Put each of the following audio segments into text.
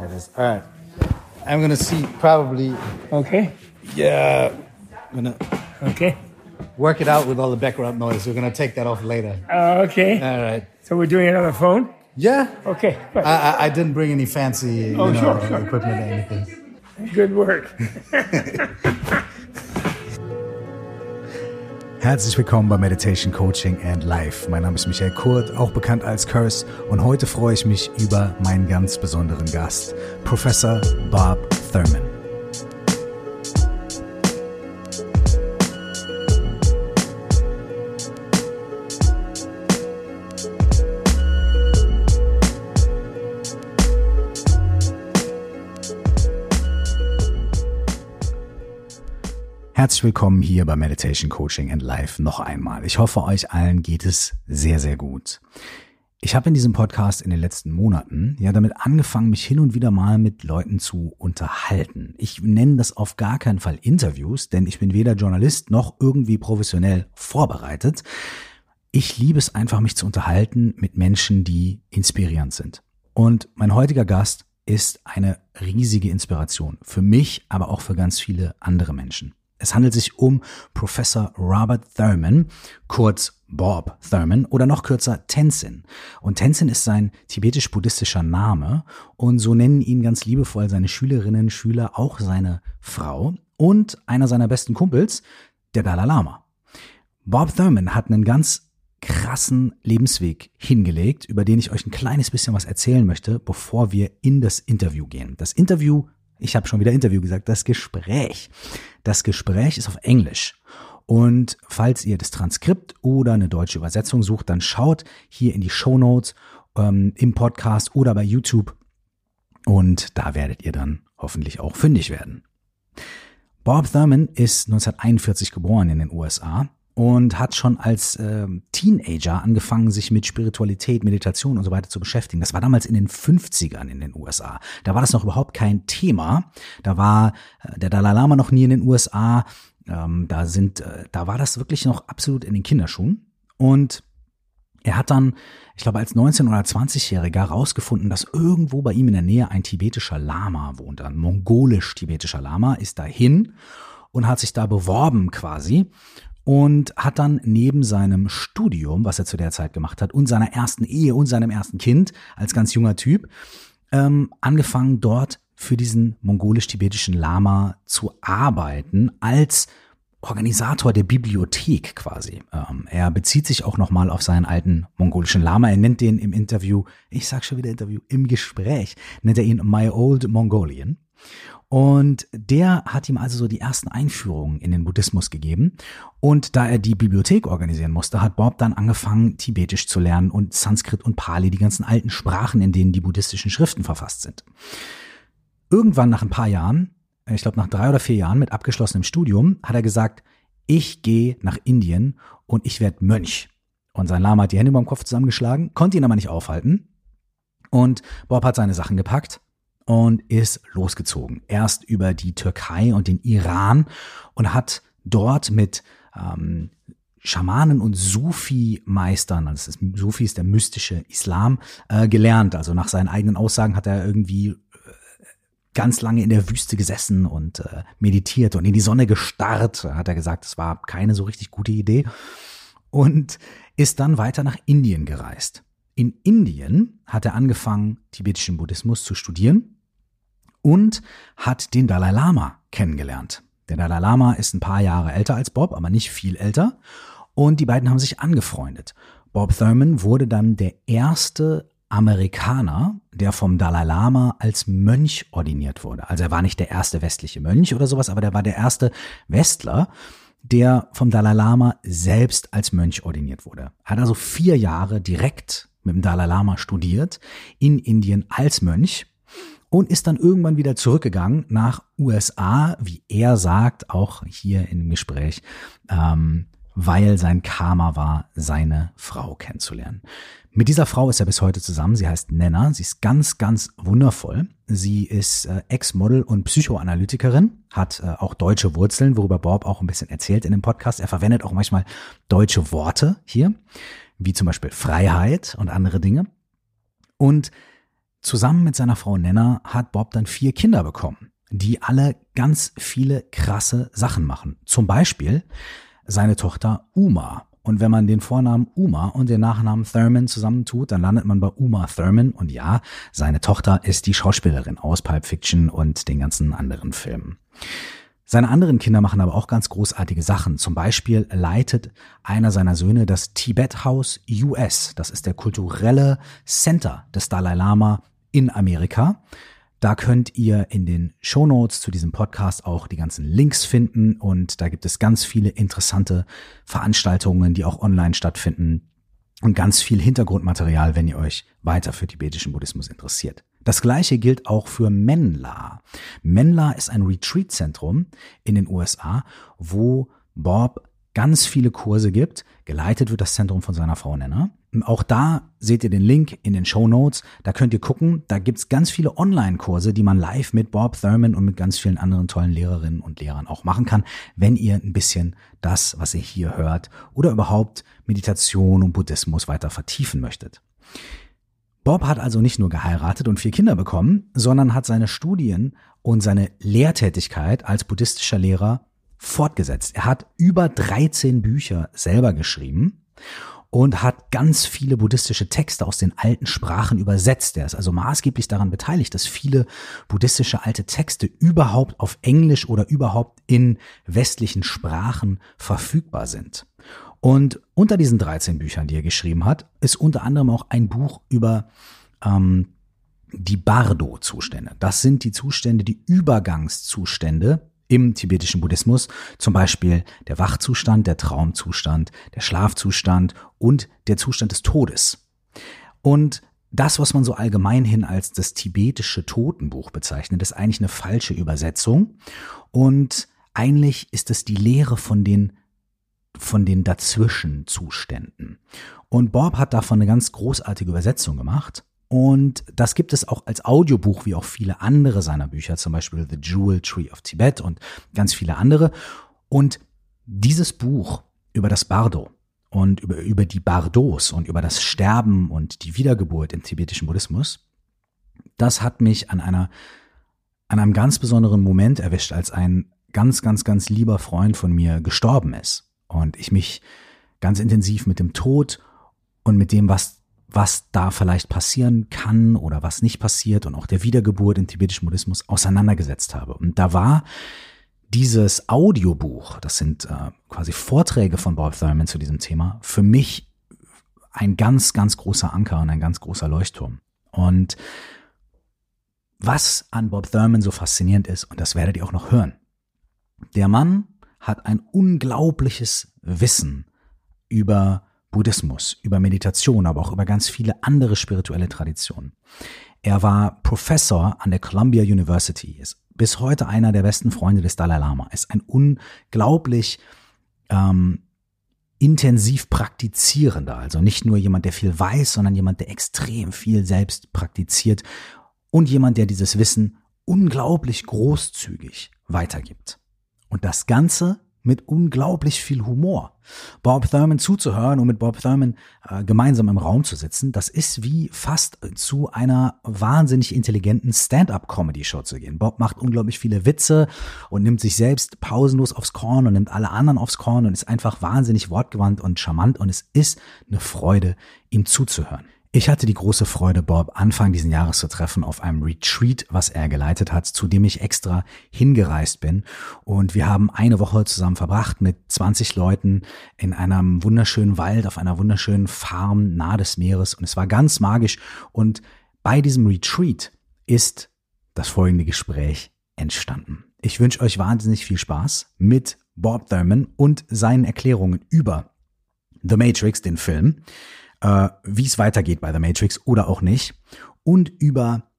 That is all right. I'm gonna see probably. Okay. Yeah. I'm gonna Okay. work it out with all the background noise. We're gonna take that off later. Uh, okay. All right. So we're doing it on the phone? Yeah. Okay. Good. I, I, I didn't bring any fancy, you Oh, know, sure, sure. equipment or anything. Good work. Herzlich willkommen bei Meditation Coaching and Life. Mein Name ist Michael Kurt, auch bekannt als Curse, und heute freue ich mich über meinen ganz besonderen Gast, Professor Bob Thurman. Herzlich willkommen hier bei Meditation Coaching and Life noch einmal. Ich hoffe, euch allen geht es sehr, sehr gut. Ich habe in diesem Podcast in den letzten Monaten ja damit angefangen, mich hin und wieder mal mit Leuten zu unterhalten. Ich nenne das auf gar keinen Fall Interviews, denn ich bin weder Journalist noch irgendwie professionell vorbereitet. Ich liebe es einfach, mich zu unterhalten mit Menschen, die inspirierend sind. Und mein heutiger Gast ist eine riesige Inspiration für mich, aber auch für ganz viele andere Menschen. Es handelt sich um Professor Robert Thurman, kurz Bob Thurman oder noch kürzer Tenzin. Und Tenzin ist sein tibetisch-buddhistischer Name und so nennen ihn ganz liebevoll seine Schülerinnen, Schüler, auch seine Frau und einer seiner besten Kumpels, der Dalai Lama. Bob Thurman hat einen ganz krassen Lebensweg hingelegt, über den ich euch ein kleines bisschen was erzählen möchte, bevor wir in das Interview gehen. Das Interview ich habe schon wieder Interview gesagt, das Gespräch. Das Gespräch ist auf Englisch. Und falls ihr das Transkript oder eine deutsche Übersetzung sucht, dann schaut hier in die Show Notes ähm, im Podcast oder bei YouTube. Und da werdet ihr dann hoffentlich auch fündig werden. Bob Thurman ist 1941 geboren in den USA und hat schon als äh, Teenager angefangen, sich mit Spiritualität, Meditation und so weiter zu beschäftigen. Das war damals in den 50ern in den USA. Da war das noch überhaupt kein Thema. Da war äh, der Dalai Lama noch nie in den USA. Ähm, da sind, äh, da war das wirklich noch absolut in den Kinderschuhen. Und er hat dann, ich glaube, als 19- oder 20-Jähriger rausgefunden, dass irgendwo bei ihm in der Nähe ein tibetischer Lama wohnt. Ein mongolisch-tibetischer Lama ist dahin und hat sich da beworben quasi und hat dann neben seinem Studium, was er zu der Zeit gemacht hat, und seiner ersten Ehe und seinem ersten Kind als ganz junger Typ, ähm, angefangen dort für diesen mongolisch-tibetischen Lama zu arbeiten als Organisator der Bibliothek quasi. Ähm, er bezieht sich auch nochmal auf seinen alten mongolischen Lama. Er nennt den im Interview, ich sag schon wieder Interview, im Gespräch, nennt er ihn My Old Mongolian. Und der hat ihm also so die ersten Einführungen in den Buddhismus gegeben. Und da er die Bibliothek organisieren musste, hat Bob dann angefangen, Tibetisch zu lernen und Sanskrit und Pali, die ganzen alten Sprachen, in denen die buddhistischen Schriften verfasst sind. Irgendwann nach ein paar Jahren, ich glaube nach drei oder vier Jahren mit abgeschlossenem Studium, hat er gesagt, ich gehe nach Indien und ich werde Mönch. Und sein Lama hat die Hände über dem Kopf zusammengeschlagen, konnte ihn aber nicht aufhalten. Und Bob hat seine Sachen gepackt und ist losgezogen. Erst über die Türkei und den Iran und hat dort mit ähm, Schamanen und Sufi-Meistern, also das ist, Sufi ist der mystische Islam, äh, gelernt. Also nach seinen eigenen Aussagen hat er irgendwie äh, ganz lange in der Wüste gesessen und äh, meditiert und in die Sonne gestarrt. Hat er gesagt, das war keine so richtig gute Idee. Und ist dann weiter nach Indien gereist. In Indien hat er angefangen, tibetischen Buddhismus zu studieren und hat den Dalai Lama kennengelernt. Der Dalai Lama ist ein paar Jahre älter als Bob, aber nicht viel älter. Und die beiden haben sich angefreundet. Bob Thurman wurde dann der erste Amerikaner, der vom Dalai Lama als Mönch ordiniert wurde. Also er war nicht der erste westliche Mönch oder sowas, aber der war der erste Westler, der vom Dalai Lama selbst als Mönch ordiniert wurde. Hat also vier Jahre direkt mit dem Dalai Lama studiert in Indien als Mönch und ist dann irgendwann wieder zurückgegangen nach USA, wie er sagt, auch hier dem Gespräch, ähm, weil sein Karma war, seine Frau kennenzulernen. Mit dieser Frau ist er bis heute zusammen. Sie heißt Nenna. Sie ist ganz, ganz wundervoll. Sie ist äh, Ex-Model und Psychoanalytikerin, hat äh, auch deutsche Wurzeln, worüber Bob auch ein bisschen erzählt in dem Podcast. Er verwendet auch manchmal deutsche Worte hier, wie zum Beispiel Freiheit und andere Dinge. Und zusammen mit seiner Frau Nenna hat Bob dann vier Kinder bekommen, die alle ganz viele krasse Sachen machen. Zum Beispiel seine Tochter Uma. Und wenn man den Vornamen Uma und den Nachnamen Thurman zusammentut, dann landet man bei Uma Thurman. Und ja, seine Tochter ist die Schauspielerin aus Pulp Fiction und den ganzen anderen Filmen. Seine anderen Kinder machen aber auch ganz großartige Sachen. Zum Beispiel leitet einer seiner Söhne das Tibet House US. Das ist der kulturelle Center des Dalai Lama in Amerika. Da könnt ihr in den Show Notes zu diesem Podcast auch die ganzen Links finden und da gibt es ganz viele interessante Veranstaltungen, die auch online stattfinden und ganz viel Hintergrundmaterial, wenn ihr euch weiter für tibetischen Buddhismus interessiert. Das gleiche gilt auch für Menla. Menla ist ein Retreat-Zentrum in den USA, wo Bob ganz viele Kurse gibt. Geleitet wird das Zentrum von seiner Frau Nenner. Auch da seht ihr den Link in den Show Notes. Da könnt ihr gucken. Da gibt's ganz viele Online-Kurse, die man live mit Bob Thurman und mit ganz vielen anderen tollen Lehrerinnen und Lehrern auch machen kann, wenn ihr ein bisschen das, was ihr hier hört oder überhaupt Meditation und Buddhismus weiter vertiefen möchtet. Bob hat also nicht nur geheiratet und vier Kinder bekommen, sondern hat seine Studien und seine Lehrtätigkeit als buddhistischer Lehrer fortgesetzt. Er hat über 13 Bücher selber geschrieben und hat ganz viele buddhistische Texte aus den alten Sprachen übersetzt. Er ist also maßgeblich daran beteiligt, dass viele buddhistische alte Texte überhaupt auf Englisch oder überhaupt in westlichen Sprachen verfügbar sind. Und unter diesen 13 Büchern, die er geschrieben hat, ist unter anderem auch ein Buch über ähm, die Bardo-Zustände. Das sind die Zustände, die Übergangszustände im tibetischen Buddhismus, zum Beispiel der Wachzustand, der Traumzustand, der Schlafzustand und der Zustand des Todes. Und das, was man so allgemein hin als das tibetische Totenbuch bezeichnet, ist eigentlich eine falsche Übersetzung. Und eigentlich ist es die Lehre von den von den Dazwischenzuständen. Und Bob hat davon eine ganz großartige Übersetzung gemacht. Und das gibt es auch als Audiobuch, wie auch viele andere seiner Bücher, zum Beispiel The Jewel Tree of Tibet und ganz viele andere. Und dieses Buch über das Bardo und über, über die Bardos und über das Sterben und die Wiedergeburt im tibetischen Buddhismus, das hat mich an einer, an einem ganz besonderen Moment erwischt, als ein ganz, ganz, ganz lieber Freund von mir gestorben ist und ich mich ganz intensiv mit dem Tod und mit dem, was, was da vielleicht passieren kann oder was nicht passiert und auch der Wiedergeburt im tibetischen Buddhismus auseinandergesetzt habe. Und da war dieses Audiobuch, das sind äh, quasi Vorträge von Bob Thurman zu diesem Thema, für mich ein ganz, ganz großer Anker und ein ganz großer Leuchtturm. Und was an Bob Thurman so faszinierend ist, und das werdet ihr auch noch hören, der Mann hat ein unglaubliches Wissen über Buddhismus, über Meditation, aber auch über ganz viele andere spirituelle Traditionen. Er war Professor an der Columbia University, ist bis heute einer der besten Freunde des Dalai Lama, ist ein unglaublich ähm, intensiv praktizierender, also nicht nur jemand, der viel weiß, sondern jemand, der extrem viel selbst praktiziert und jemand, der dieses Wissen unglaublich großzügig weitergibt. Und das Ganze mit unglaublich viel Humor. Bob Thurman zuzuhören und mit Bob Thurman äh, gemeinsam im Raum zu sitzen, das ist wie fast zu einer wahnsinnig intelligenten Stand-up-Comedy-Show zu gehen. Bob macht unglaublich viele Witze und nimmt sich selbst pausenlos aufs Korn und nimmt alle anderen aufs Korn und ist einfach wahnsinnig wortgewandt und charmant und es ist eine Freude, ihm zuzuhören. Ich hatte die große Freude, Bob Anfang diesen Jahres zu treffen auf einem Retreat, was er geleitet hat, zu dem ich extra hingereist bin. Und wir haben eine Woche zusammen verbracht mit 20 Leuten in einem wunderschönen Wald, auf einer wunderschönen Farm nahe des Meeres. Und es war ganz magisch. Und bei diesem Retreat ist das folgende Gespräch entstanden. Ich wünsche euch wahnsinnig viel Spaß mit Bob Thurman und seinen Erklärungen über The Matrix, den Film äh, wie es weitergeht bei The Matrix oder auch nicht und über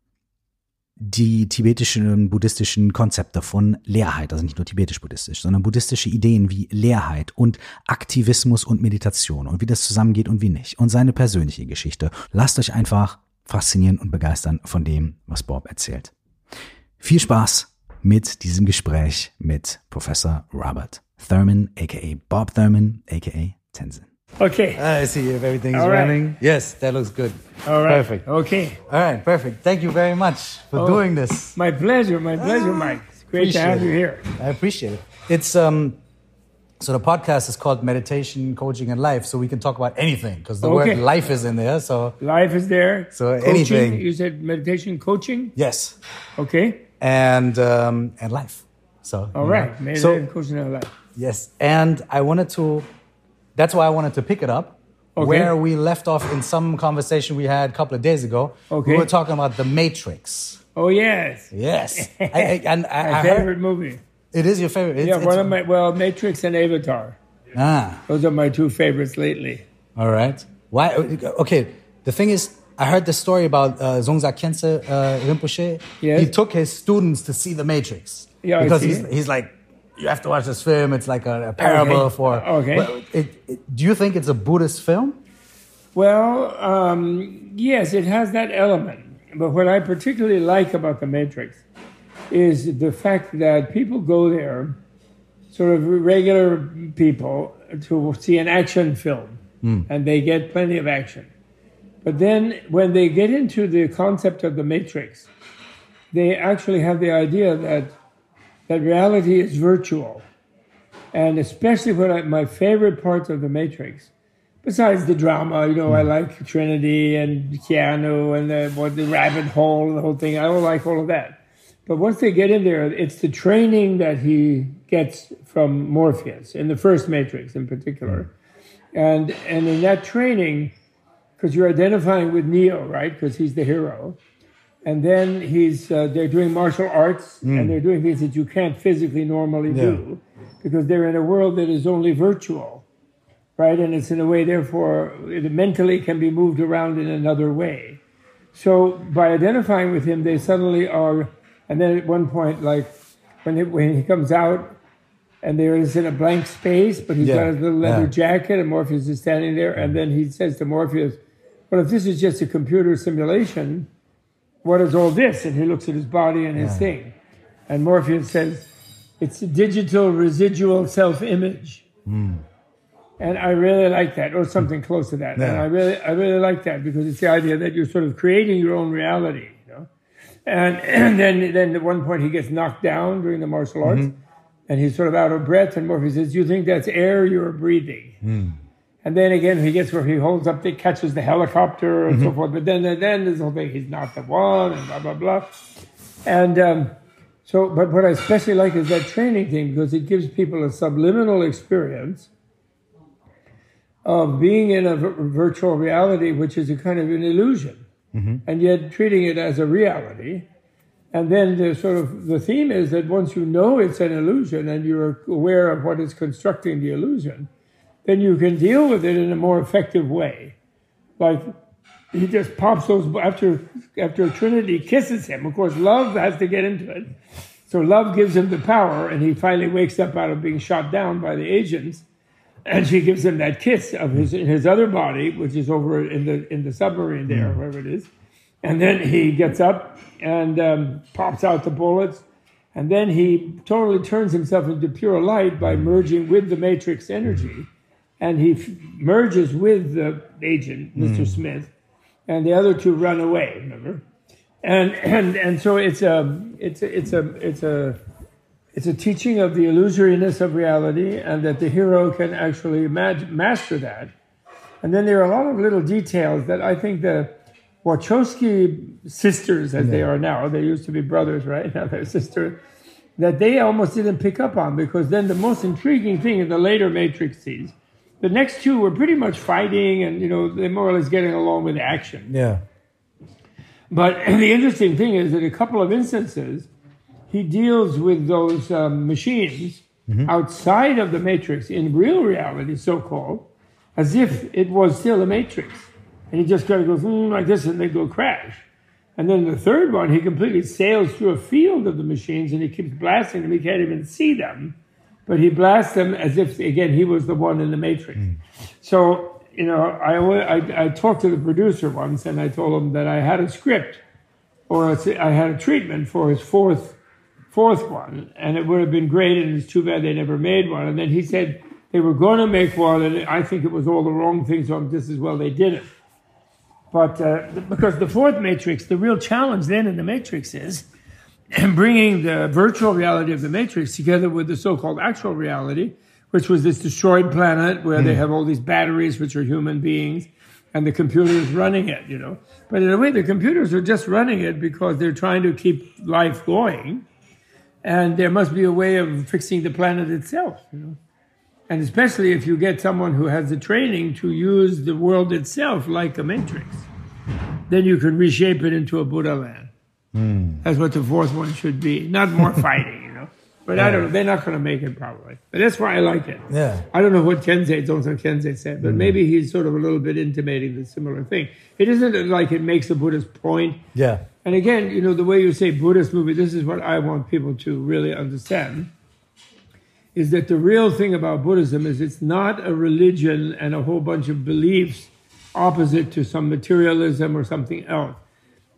die tibetischen buddhistischen Konzepte von Leerheit, also nicht nur tibetisch-buddhistisch, sondern buddhistische Ideen wie Leerheit und Aktivismus und Meditation und wie das zusammengeht und wie nicht und seine persönliche Geschichte. Lasst euch einfach faszinieren und begeistern von dem, was Bob erzählt. Viel Spaß mit diesem Gespräch mit Professor Robert Thurman, aka Bob Thurman, aka Tenzin. Okay. I see if everything's All right. running. Yes, that looks good. All right. Perfect. Okay. All right, perfect. Thank you very much for Oh. doing this. My pleasure. My pleasure, Mike. It's great to have it. you here. I appreciate it. It's um so the podcast is called Meditation, Coaching and Life, so we can talk about anything because the Okay. word life is in there. So Life is there. So Coaching, anything. You said meditation coaching. yes. Okay. And um and life. So all right, know. Meditation So coaching and life. yes. And I wanted to that's why I wanted to pick it up. Okay. Where we left off in some conversation we had a couple of days ago. Okay. We were talking about the Matrix. Oh yes. Yes. I, I, and I, My I favorite heard, movie. it is your favorite. It's, Yeah, it's- one of my well, Matrix and Avatar. Ah. Those are my two favorites lately. All right. Why? Okay. The thing is, I heard the story about uh, Dzongsar Khyentse uh, Rinpoche. Yes. He took his students to see The Matrix. Yeah, Because he's, he's like, you have to watch this film. It's like a, a parable Okay. for. Okay. Well, it, it- do you think it's a Buddhist film? Well, um, yes, it has that element. But what I particularly like about the Matrix is the fact that people go there, sort of regular people, to see an action film, and they get plenty of action. But then when they get into the concept of the Matrix, they actually have the idea that that reality is virtual. And especially what I, my favorite parts of the Matrix besides the drama, you know, I mm. like Trinity and Keanu and the, what the rabbit hole and the whole thing. I don't like all of that. But once they get in there, it's the training that he gets from Morpheus in the first Matrix in particular. Mm. And, and in that training, because you're identifying with Neo, right? Because he's the hero. And then he's, uh, they're doing martial arts and they're doing things that you can't physically normally do because they're in a world that is only virtual right? And it's in a way, therefore, it mentally can be moved around in another way. So by identifying with him, they suddenly are, and then at one point, like when he, when he comes out, and there is in a blank space, but he's Yeah, got his little leather yeah. jacket, and Morpheus is standing there, and then he says to Morpheus, "Well, if this is just a computer simulation, what is all this?" And he looks at his body and his thing, and Morpheus says, "It's a digital residual self-image." Hmm. And I really like that, or something close to that. And I really, I really like that because it's the idea that you're sort of creating your own reality, you know. And, and then, then at one point he gets knocked down during the martial arts, mm-hmm. and he's sort of out of breath. And Morpheus says, you think that's air you're breathing?" Hmm. And then again, he gets where he holds up, the catches the helicopter and so forth. But then, then this whole thing, he's not the one, and blah blah blah. And um, so, but what I especially like is that training thing because it gives people a subliminal experience of being in a virtual reality, which is a kind of an illusion, and yet treating it as a reality. And then the sort of the theme is that once you know it's an illusion and you're aware of what is constructing the illusion, then you can deal with it in a more effective way. Like he just pops those after after Trinity kisses him. Of course, love has to get into it. So love gives him the power, and he finally wakes up out of being shot down by the agents, and she gives him that kiss of his in his other body, which is over in the in the submarine there, wherever it is. And then he gets up and um, pops out the bullets, and then he totally turns himself into pure light by merging with the matrix energy, and he f- merges with the agent, Mr. Hmm. Smith, and the other two run away. Remember, and and and so it's a it's a, it's a it's a it's a teaching of the illusoriness of reality, and that the hero can actually ma- master that. And then there are a lot of little details that I think the Wachowski sisters, as they are now, they used to be brothers, right? Now they're sisters, that they almost didn't pick up on because then the most intriguing thing in the later Matrix scenes, the next two were pretty much fighting and, you know, they're more or less getting along with action. Yeah. But the interesting thing is that a couple of instances, he deals with those um, machines outside of the matrix in real reality, so called, as if it was still a matrix. And he just kind of goes mm, like this and they go crash. And then the third one, he completely sails through a field of the machines and he keeps blasting them. He can't even see them, but he blasts them as if, again, he was the one in the matrix. So, you know, I, I, I talked to the producer once and I told him that I had a script or a, I had a treatment for his fourth fourth one, and it would have been great. And it's too bad they never made one. And then he said, They were going to make one, and I think it was all the wrong things. So this is well, they did it. But uh, because the fourth matrix, the real challenge then in the matrix is bringing the virtual reality of the matrix together with the so-called actual reality, which was this destroyed planet where mm. they have all these batteries, which are human beings, and the computer is running it, you know. But in a way, the computers are just running it because they're trying to keep life going, and there must be a way of fixing the planet itself, you know. And especially if you get someone who has the training to use the world itself like a matrix, then you can reshape it into a Buddha land. Mm. That's what the fourth one should be. Not more fighting, you know. But yeah. I don't know. They're not going to make it probably. But that's why I like it. Yeah. I don't know what Khyentse, Dzongsar Khyentse said, but mm. maybe he's sort of a little bit intimating the similar thing. It isn't like it makes a Buddhist point. Yeah. And again, you know, the way you say Buddhist movie, this is what I want people to really understand. Is that the real thing about Buddhism is it's not a religion and a whole bunch of beliefs opposite to some materialism or something else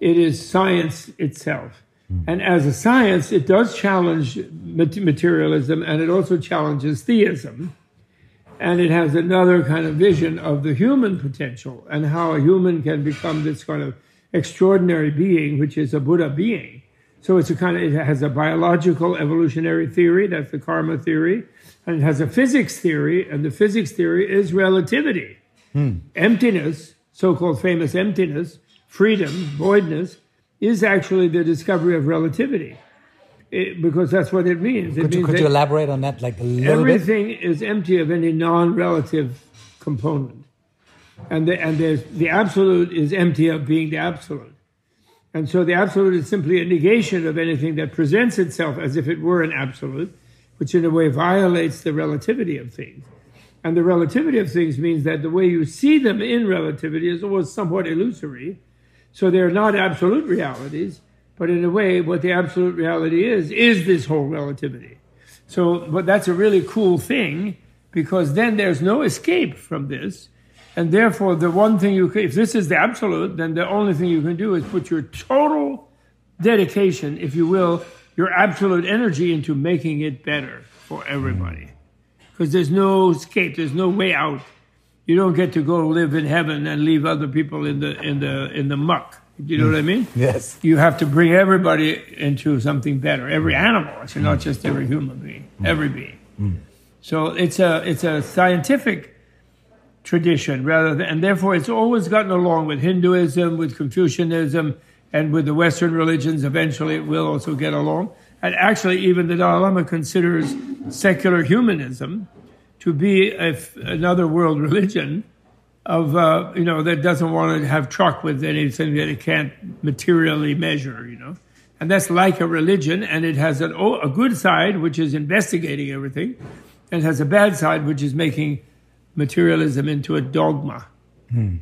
it is science itself. Mm. And as a science, it does challenge materialism and it also challenges theism. And it has another kind of vision of the human potential and how a human can become this kind of extraordinary being, which is a Buddha being. So it's a kind of, it has a biological evolutionary theory, that's the karma theory, and it has a physics theory, and the physics theory is relativity. Hmm. Emptiness, so called famous emptiness, freedom, voidness, is actually the discovery of relativity. It, because that's what it means. It could, means you, could you elaborate on that like a little everything bit? Everything is empty of any non-relative component. And, the, and the absolute is empty of being the absolute. And so the absolute is simply a negation of anything that presents itself as if it were an absolute, which in a way violates the relativity of things. And the relativity of things means that the way you see them in relativity is always somewhat illusory so they're not absolute realities, but in a way, what the absolute reality is, is this whole relativity. So, but that's a really cool thing because then there's no escape from this. And therefore, the one thing you can, if this is the absolute, then the only thing you can do is put your total dedication, if you will, your absolute energy into making it better for everybody. Because there's no escape, there's no way out. You don't get to go live in heaven and leave other people in the in the in the muck. Do you know what I mean? Yes. You have to bring everybody into something better. Every animal, so not just every human being, every being. Mm. So it's a it's a scientific tradition rather than, and therefore it's always gotten along with Hinduism, with Confucianism, and with the Western religions. Eventually, it will also get along. And actually, even the Dalai Lama considers secular humanism to be a, another world religion of uh, you know that doesn't want to have truck with anything that it can't materially measure, you know, and that's like a religion, and it has an, a good side which is investigating everything, and has a bad side which is making materialism into a dogma, hmm.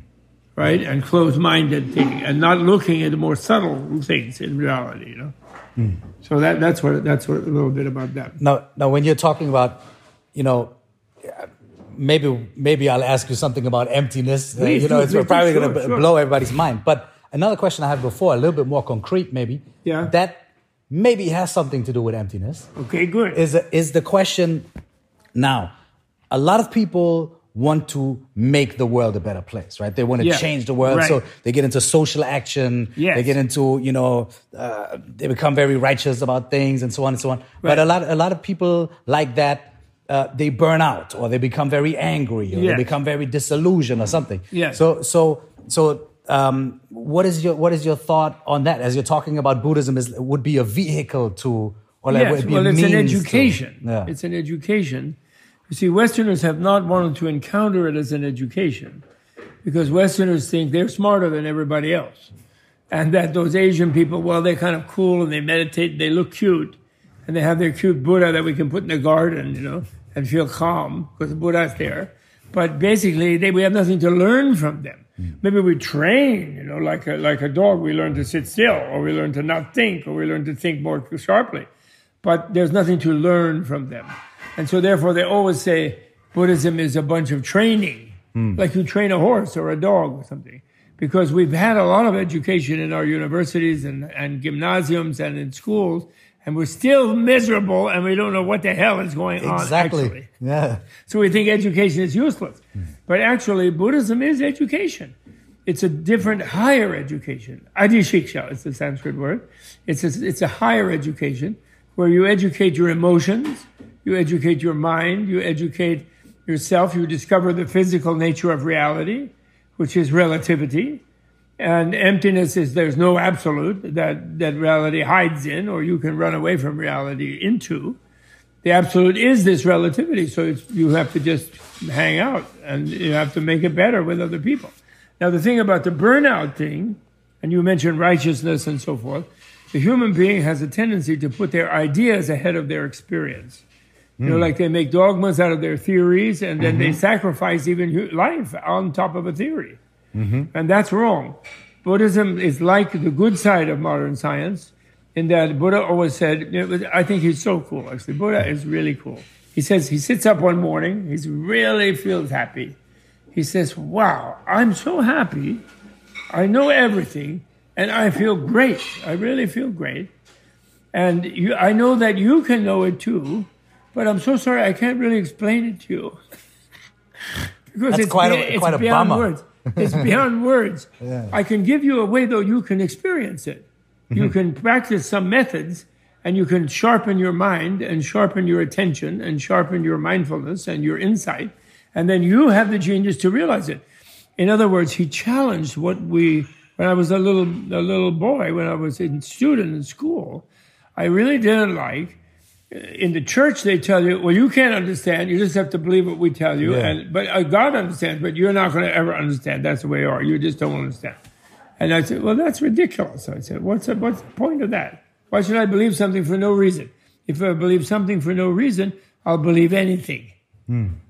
right, and closed-minded thing, and not looking at the more subtle things in reality, you know. Hmm. So that that's what that's what a little bit about that. Now, now when you're talking about, you know maybe maybe I'll ask you something about emptiness. Uh, you know, it's probably going to sure. blow everybody's mind. But another question I had before, a little bit more concrete, maybe. Yeah. That maybe has something to do with emptiness. Okay, good. Is is the question now? A lot of people want to make the world a better place, right? They want to yeah, change the world, right. so they get into social action. Yes. They get into, you know, uh, they become very righteous about things and so on and so on. Right. But a lot, a lot of people like that uh, they burn out or they become very angry or yes. they become very disillusioned or something. Yeah. So so so um, what is your what is your thought on that? As you're talking about Buddhism, is would be a vehicle to or like yes, well, it's an education. To, yeah. It's an education. You see, Westerners have not wanted to encounter it as an education because Westerners think they're smarter than everybody else, and that those Asian people, well, they're kind of cool and they meditate, and they look cute, and they have their cute Buddha that we can put in the garden, you know and feel calm because the Buddha's there. But basically, they, we have nothing to learn from them. Mm. Maybe we train, you know, like a, like a dog, we learn to sit still, or we learn to not think, or we learn to think more sharply. But there's nothing to learn from them. And so therefore, they always say Buddhism is a bunch of training, mm. like you train a horse or a dog or something. Because we've had a lot of education in our universities and, and gymnasiums and in schools, and we're still miserable and we don't know what the hell is going on. Exactly. Yeah. So we think education is useless. Hmm. But actually, Buddhism is education. It's a different, higher education. Adi Shiksha is the Sanskrit word. It's a, it's a higher education where you educate your emotions, you educate your mind, you educate yourself, you discover the physical nature of reality, which is relativity. And emptiness is there's no absolute that, that reality hides in, or you can run away from reality into. The absolute is this relativity, so you have to just hang out and you have to make it better with other people. Now, the thing about the burnout thing, and you mentioned righteousness and so forth, the human being has a tendency to put their ideas ahead of their experience. You know, hmm. like they make dogmas out of their theories and then they mm-hmm. sacrifice even life on top of a theory. Mm-hmm. And that's wrong. Buddhism is like the good side of modern science in that Buddha always said, you know, I think he's so cool, actually. Buddha is really cool. He says he sits up one morning, he really feels happy. He says, Wow, I'm so happy. I know everything and I feel great. I really feel great. And you, I know that you can know it too, but I'm so sorry I can't really explain it to you. because That's it's, quite a- it's quite a beyond bummer. words. It's beyond words. Yeah. I can give you a way though you can experience it. You Mm-hmm. can practice some methods and you can sharpen your mind and sharpen your attention and sharpen your mindfulness and your insight. And then you have the genius to realize it. In other words, he challenged what we, when I was a little, a little boy, when I was a student in school, I really didn't like. In the church, they tell you, well, you can't understand. You just have to believe what we tell you. Yeah. And, but uh, God understands, but you're not going to ever understand. That's the way you are. You just don't understand. And I said, well, that's ridiculous. I said, what's the, what's the point of that? Why should I believe something for no reason? If I believe something for no reason, I'll believe anything.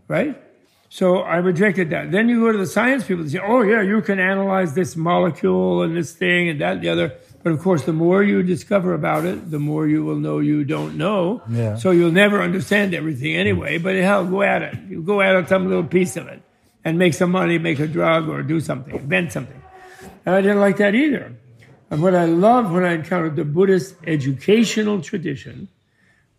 Right? So I rejected that. Then you go to the science people and say, oh, yeah, you can analyze this molecule and this thing and that and the other. But of course, the more you discover about it, the more you will know you don't know. Yeah. So you'll never understand everything hmm. anyway. But hell, go at it. You go at it, some little piece of it, and make some money, make a drug, or do something, invent something. And I didn't like that either. And what I loved when I encountered the Buddhist educational tradition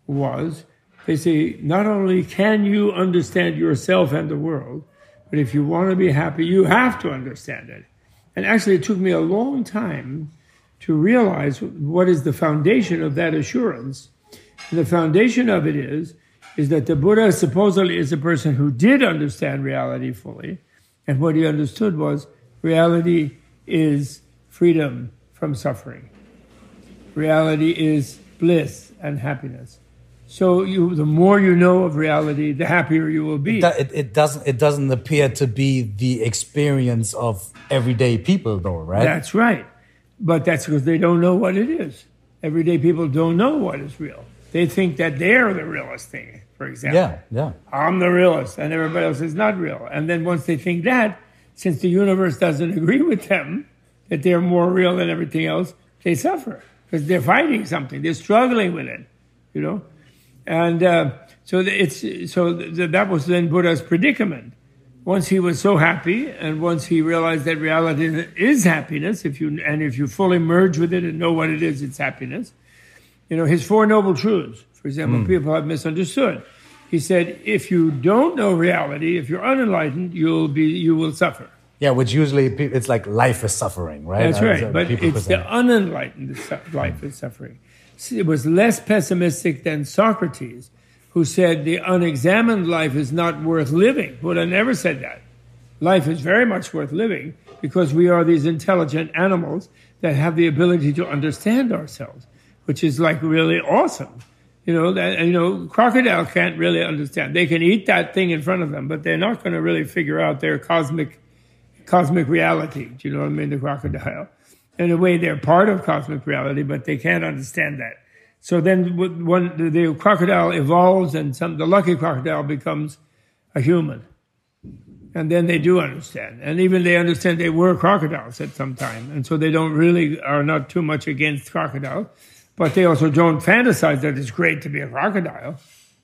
was they say, not only can you understand yourself and the world, but if you want to be happy, you have to understand it. And actually, it took me a long time to realize what is the foundation of that assurance. And the foundation of it is, is that the Buddha supposedly is a person who did understand reality fully. And what he understood was reality is freedom from suffering. Reality is bliss and happiness. So you, the more you know of reality, the happier you will be. It, it doesn't it doesn't appear to be the experience of everyday people though, right? That's right. But that's because they don't know what it is. Everyday people don't know what is real. They think that they're the realest thing, for example. yeah, yeah. I'm the realest, and everybody else is not real. And then once they think that, since the universe doesn't agree with them, that they're more real than everything else, they suffer because they're fighting something. They're struggling with it, you know. And uh, so it's so th- that was then Buddha's predicament. Once he was so happy, and once he realized that reality is happiness, if you and if you fully merge with it and know what it is, it's happiness. You know, his four noble truths, for example, people have misunderstood. He said, if you don't know reality, if you're unenlightened, you'll be you will suffer. Yeah, which usually it's like life is suffering, right? That's Uh, right. But it's the unenlightened life is suffering. See, It was less pessimistic than Socrates, who said the unexamined life is not worth living. Buddha never said that. Life is very much worth living because we are these intelligent animals that have the ability to understand ourselves, which is like really awesome. You know, that, you know, crocodile can't really understand. They can eat that thing in front of them, but they're not going to really figure out their cosmic cosmic reality. Do you know what I mean? The crocodile. In a way, they're part of cosmic reality, but they can't understand that. So then, when the, crocodile evolves, and some the lucky crocodile becomes a human, and then they do understand, and even they understand they were crocodiles at some time, and so they don't really are not too much against crocodile, but they also don't fantasize that it's great to be a crocodile.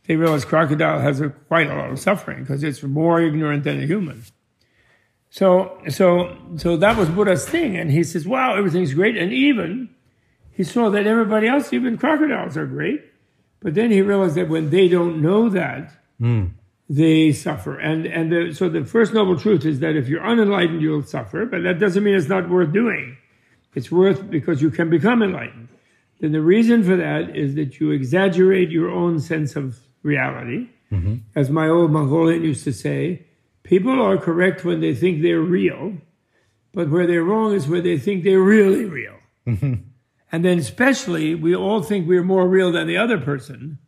They realize crocodile has a, quite a lot of suffering because it's more ignorant than a human. So, so, so that was Buddha's thing. And he says, wow, everything's great. And even he saw that everybody else, even crocodiles, are great. But then he realized that when they don't know that, Mm. they suffer. And and the, so the first noble truth is that if you're unenlightened, you'll suffer. But that doesn't mean it's not worth doing. It's worth because you can become enlightened. Then the reason for that is that you exaggerate your own sense of reality. As my old Mongolian used to say, people are correct when they think they're real, but where they're wrong is where they think they're really real. And then, especially, we all think we're more real than the other person.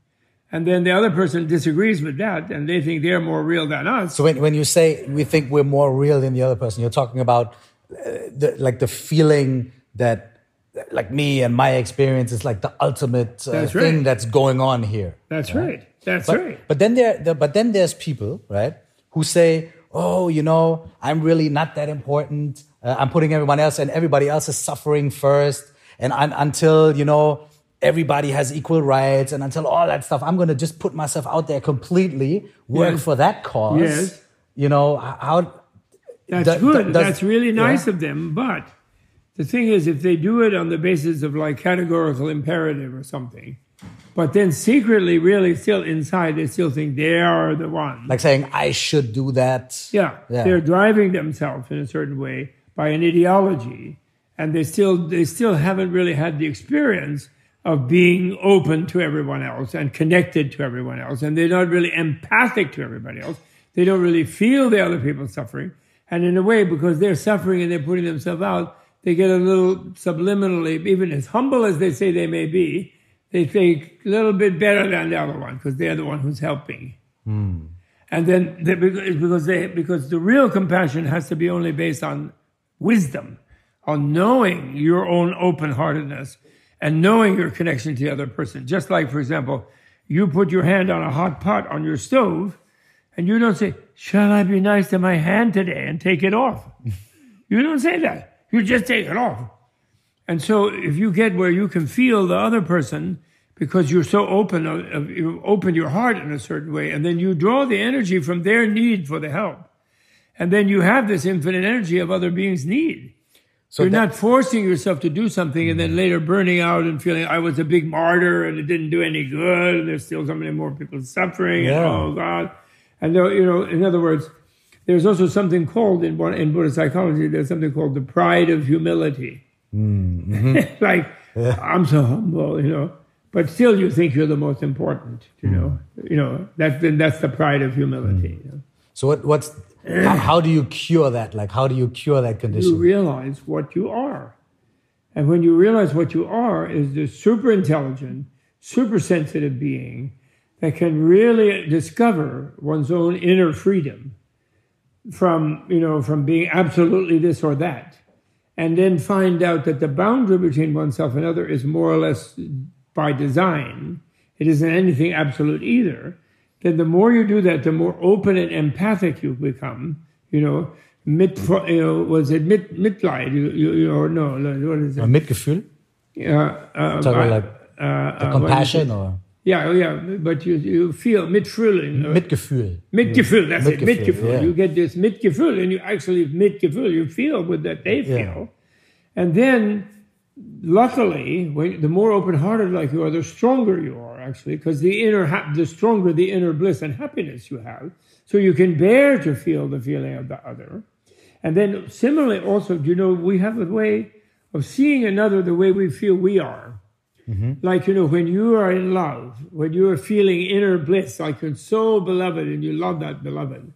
And then the other person disagrees with that, and they think they're more real than us. So when, when you say we think we're more real than the other person, you're talking about uh, the, like the feeling that, like me and my experience is like the ultimate uh, That's thing that's going on here. That's right. That's But, right. but then there, the, but then there's people, right, who say, "Oh, you know, I'm really not that important. Uh, I'm putting everyone else, and everybody else is suffering first, and un- until you know." Everybody has equal rights, and until all that stuff, I'm going to just put myself out there completely, work Yes. for that cause. Yes. You know how? That's Th- good. does- That's really nice yeah. of them. But the thing is, if they do it on the basis of like categorical imperative or something, but then secretly, really still inside, they still think they are the one. Like saying, I should do that. yeah, Yeah. they're driving themselves in a certain way by an ideology, and they still they still haven't really had the experience of being open to everyone else and connected to everyone else, and they're not really empathic to everybody else. They don't really feel the other people suffering, and in a way, because they're suffering and they're putting themselves out, they get a little subliminally, even as humble as they say they may be, they think a little bit better than the other one because they're the one who's helping. Hmm. And then they, because they because the real compassion has to be only based on wisdom, on knowing your own open heartedness and knowing your connection to the other person. Just like, for example, you put your hand on a hot pot on your stove and you don't say, Shall I be nice to my hand today and take it off? you don't say that. You just take it off. And so if you get where you can feel the other person because you're so open, uh, you open your heart in a certain way, and then you draw the energy from their need for the help. And then you have this infinite energy of other beings' need. So You're that- not forcing yourself to do something and then later burning out and feeling I was a big martyr and it didn't do any good and there's still so many more people suffering and oh God. And though, you know, in other words, there's also something called in in Buddhist psychology, there's something called the pride of humility. Hmm, mm-hmm. like I'm so humble, you know, but still you think you're the most important, you know. Hmm. You know, that's the, that's the pride of humility. you know. So what, what's how, how do you cure that? Like how do you cure that condition? you realize what you are. And when you realize what you are is this super intelligent, super sensitive being that can really discover one's own inner freedom from, you know, from being absolutely this or that. And then find out that the boundary between oneself and other is more or less by design. It isn't anything absolute either. Then the more you do that, the more open and empathic you become. You know, mit, you know, was it mit, Mitleid? You, you, you know, no, what is it? Mitgefühl? Uh, uh, Talk about like uh, uh, compassion or Yeah, yeah, but you, you feel Mitfühlen. Mitgefühl. Mitgefühl, that's it. Mitgefühl, Mitgefühl. yeah. You get this Mitgefühl, and you actually Mitgefühl. You feel with that they feel, Yeah. and then luckily, when the more open-hearted like you are, the stronger you are actually, because the inner, hap- the stronger the inner bliss and happiness you have, so you can bear to feel the feeling of the other, and then similarly, also, you know, we have a way of seeing another the way we feel we are. Mm-hmm. Like, you know, when you are in love, when you are feeling inner bliss, like you're so beloved and you love that beloved,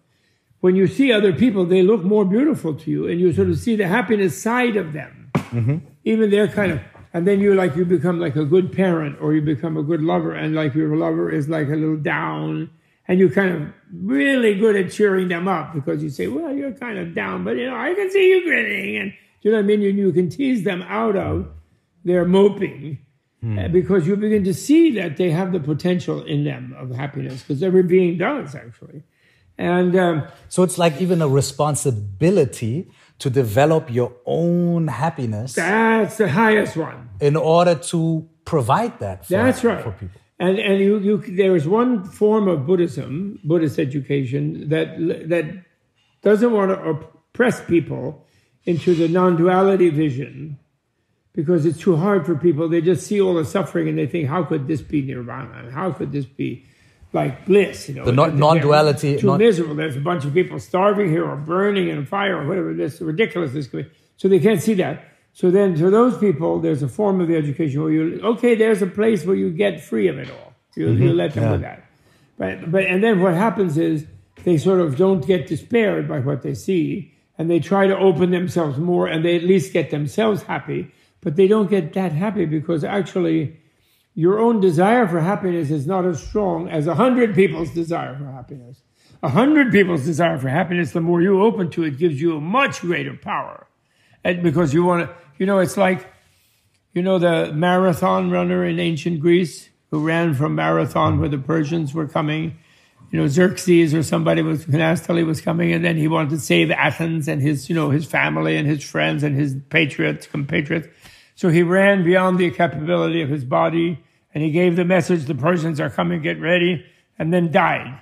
when you see other people, they look more beautiful to you and you sort of see the happiness side of them. Mm-hmm. Even they're kind of, and then you like, you become like a good parent or you become a good lover and like your lover is like a little down and you're kind of really good at cheering them up because you say, well, you're kind of down, but you know, I can see you grinning. And do you know what I mean? And you can tease them out of their moping uh, because you begin to see that they have the potential in them of happiness because every being does actually. And um, So it's like even a responsibility to develop your own happiness that's the highest one. in order to provide that for, That's right. for people. And and you, you there is one form of Buddhism, Buddhist education that that doesn't want to oppress people into the non-duality vision, because it's too hard for people. They just see all the suffering and they think, how could this be nirvana? And how could this be like bliss? You know, The non- non-duality, Too non- miserable. There's a bunch of people starving here or burning in a fire or whatever. This ridiculous. This could be. So they can't see that. So then, to those people, there's a form of the education where you okay, there's a place where you get free of it all. You, you mm-hmm. let them Yeah. with that. But but and then what happens is they sort of don't get despaired by what they see, and they try to open themselves more, and they at least get themselves happy. But they don't get that happy because actually, your own desire for happiness is not as strong as a hundred people's desire for happiness. A hundred people's desire for happiness, the more you open to it, gives you a much greater power. And because you want to, you know, it's like, you know, the marathon runner in ancient Greece who ran from marathon where the Persians were coming. You know, Xerxes or somebody was Nastali was coming, and then he wanted to save Athens and his, you know, his family and his friends and his patriots, compatriots. So he ran beyond the capability of his body, and he gave the message: "The Persians are coming, get ready," and then died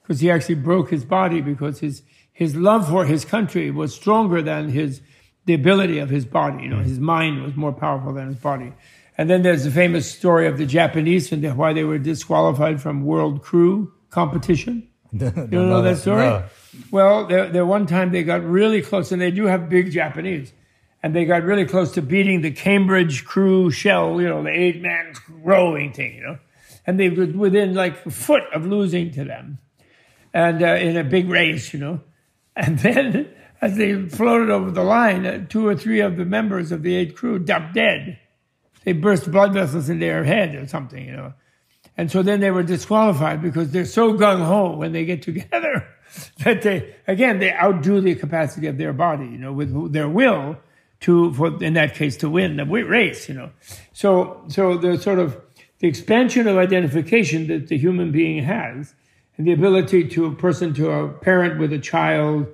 because he actually broke his body because his his love for his country was stronger than his the ability of his body. You know, his mind was more powerful than his body. And then there's the famous story of the Japanese and why they were disqualified from world crew competition. You don't know that story? No. Well, there, there one time they got really close, and they do have big Japanese, and they got really close to beating the Cambridge crew shell, you know, the eight man rowing thing, you know, and they were within like a foot of losing to them, and uh, in a big race, you know, and then as they floated over the line, uh, two or three of the members of the eight crew dropped dead. They burst blood vessels in their head or something, you know. And so then they were disqualified because they're so gung ho when they get together that they, again, they outdo the capacity of their body, you know, with their will to, for, in that case, to win the race, you know. So, so the sort of, the expansion of identification that the human being has and the ability to a person to a parent with a child,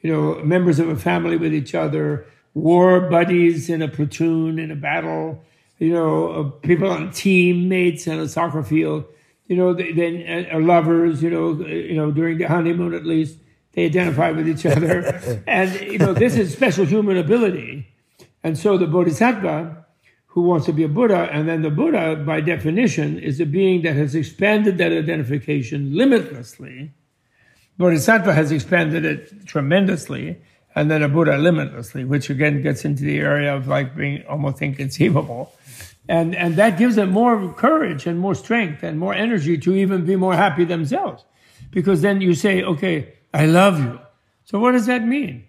you know, members of a family with each other, war buddies in a platoon, in a battle, you know, uh, people on teammates on a soccer field, you know, then uh, uh, lovers, you know, uh, you know, during the honeymoon at least, they identify with each other. and, you know, this is special human ability. And so the Bodhisattva, who wants to be a Buddha, and then the Buddha, by definition, is a being that has expanded that identification limitlessly. Bodhisattva has expanded it tremendously, and then a Buddha limitlessly, which again gets into the area of like being almost inconceivable. And, and that gives them more courage and more strength and more energy to even be more happy themselves. Because then you say, okay, I love you. So what does that mean?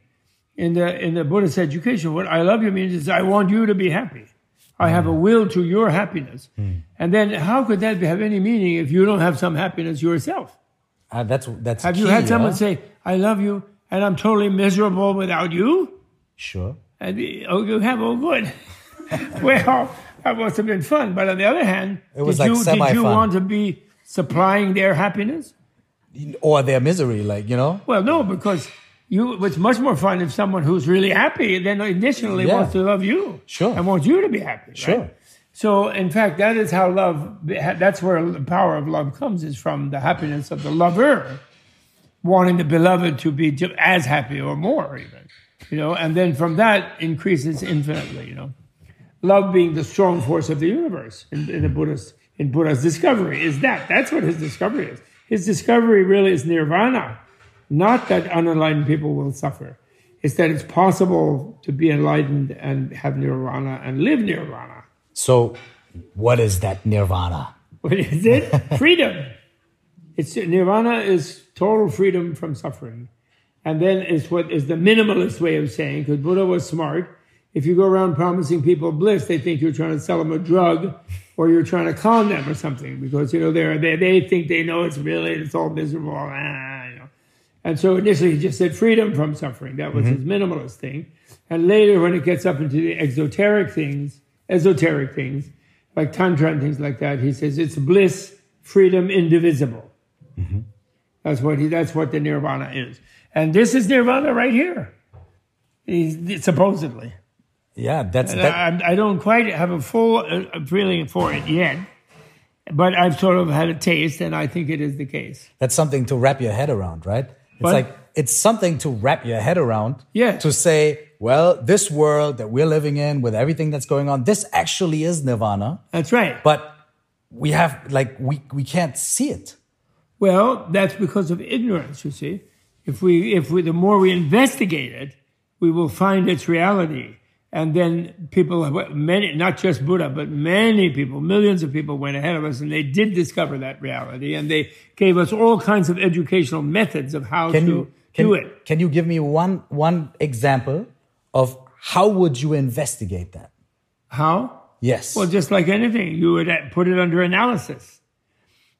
In the, in the Buddhist education, what I love you means is I want you to be happy. I have a will to your happiness. And then how could that have any meaning if you don't have some happiness yourself? Uh, that's that's. Have you key, had someone huh? say, I love you and I'm totally miserable without you? Sure. And oh, you have, all good. well, that must have been fun. But on the other hand, It was did, like you, did you want to be supplying their happiness? Or their misery, like you know. Well, no, because you. It's much more fun if someone who's really happy then initially Yeah. wants to love you, Sure. and wants you to be happy. right? Sure. So, in fact, that is how love. That's where the power of love comes is from the happiness of the lover, wanting the beloved to be as happy or more, even. You know, and then from that increases infinitely. You know, love being the strong force of the universe in, in the Buddha's in Buddha's discovery is that. That's what his discovery is. His discovery really is nirvana, not that unenlightened people will suffer. It's that it's possible to be enlightened and have nirvana and live nirvana. So, what is that nirvana? What is it? freedom. It's nirvana is total freedom from suffering. And then it's what is the minimalist way of saying, because Buddha was smart. If you go around promising people bliss, they think you're trying to sell them a drug or you're trying to con them or something because, you know, they're, they, they think they know it's really, it's all miserable. Ah. And so initially he just said freedom from suffering. That was his minimalist thing. And later when it gets up into the exoteric things, esoteric things, like Tantra and things like that, he says it's bliss, freedom, indivisible. That's what he, that's what the nirvana is. And this is nirvana right here. He's, supposedly. Yeah, that's that. I, I don't quite have a full uh, feeling for it yet, but I've sort of had a taste, and I think it is the case. That's something to wrap your head around, right? It's like it's something to wrap your head around. Yeah. To say, well, this world that we're living in with everything that's going on, this actually is nirvana. That's right. But we have like we we can't see it. Well, that's because of ignorance, you see. If we if we the more we investigate it, we will find its reality. And then people, many, not just Buddha, but many people, millions of people went ahead of us and they did discover that reality and they gave us all kinds of educational methods of how Can to you can, do it. Can you give me one one example of how would you investigate that? How? Yes. Well, just like anything, you would put it under analysis.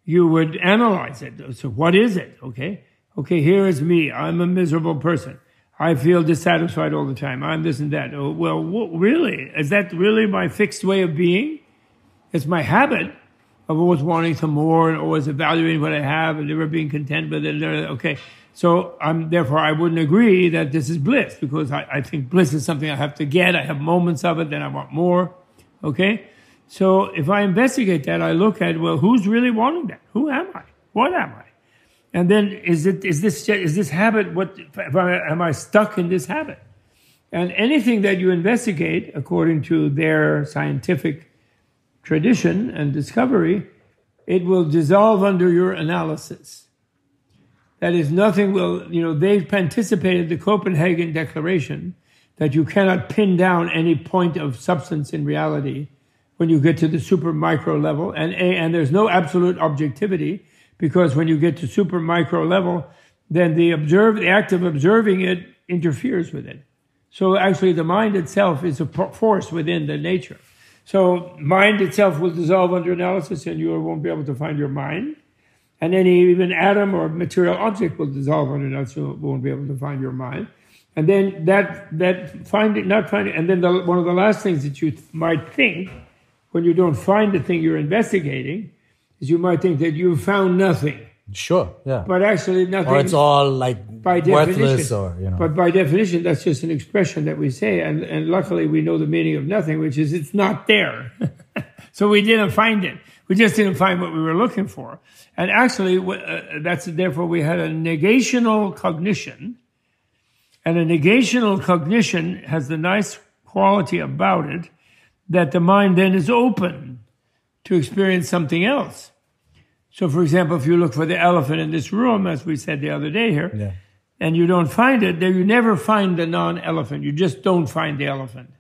You would analyze it. So what is it? Okay. Okay. Here is me. I'm a miserable person. I feel dissatisfied all the time. I'm this and that. Oh, well, what, really? Is that really my fixed way of being? It's my habit of always wanting some more and always evaluating what I have and never being content with it. Okay. So I'm, therefore, I wouldn't agree that this is bliss because I, I think bliss is something I have to get. I have moments of it, then I want more. Okay. So if I investigate that, I look at, well, who's really wanting that? Who am I? What am I? And then is it is this is this habit what am I stuck in this habit? And anything that you investigate according to their scientific tradition and discovery, it will dissolve under your analysis. That is, nothing will, you know, they've anticipated the Copenhagen Declaration that you cannot pin down any point of substance in reality when you get to the super micro level. And, and there's no absolute objectivity because when you get to super micro level, then the observe, the act of observing it interferes with it. So actually the mind itself is a force within the nature. So mind itself will dissolve under analysis and you won't be able to find your mind. And any even atom or material object will dissolve under analysis, won't be able to find your mind. And then that, that finding, not finding, and then the, one of the last things that you might think when you don't find the thing you're investigating is you might think that you've found nothing. Sure, yeah. But actually, nothing. Or it's all like by worthless, or you know. But by definition, that's just an expression that we say, and and luckily we know the meaning of nothing, which is it's not there. so we didn't find it. We just didn't find what we were looking for. And actually, uh, that's therefore we had a negational cognition, and a negational cognition has the nice quality about it that the mind then is open to experience something else. So, for example, if you look for the elephant in this room, as we said the other day here, yeah. and you don't find it, then you never find the non-elephant. You just don't find the elephant.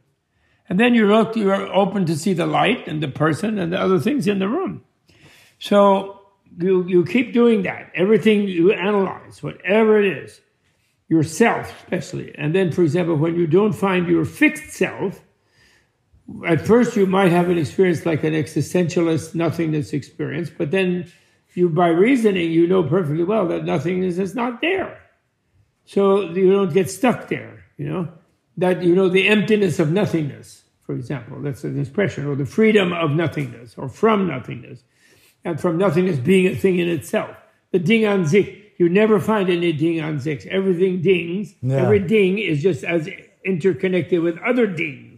And then you look, you are open to see the light and the person and the other things in the room. So you, you keep doing that. Everything you analyze, whatever it is, yourself especially. And then, for example, when you don't find your fixed self, at first you might have an experience like an existentialist nothingness experience, but then you, by reasoning, you know perfectly well that nothingness is not there. So you don't get stuck there, you know, that you know the emptiness of nothingness, for example, that's an expression, or the freedom of nothingness, or from nothingness, and from nothingness being a thing in itself. The ding an sich, you never find any ding an sich. Everything dings. Yeah. Every ding is just as interconnected with other dings.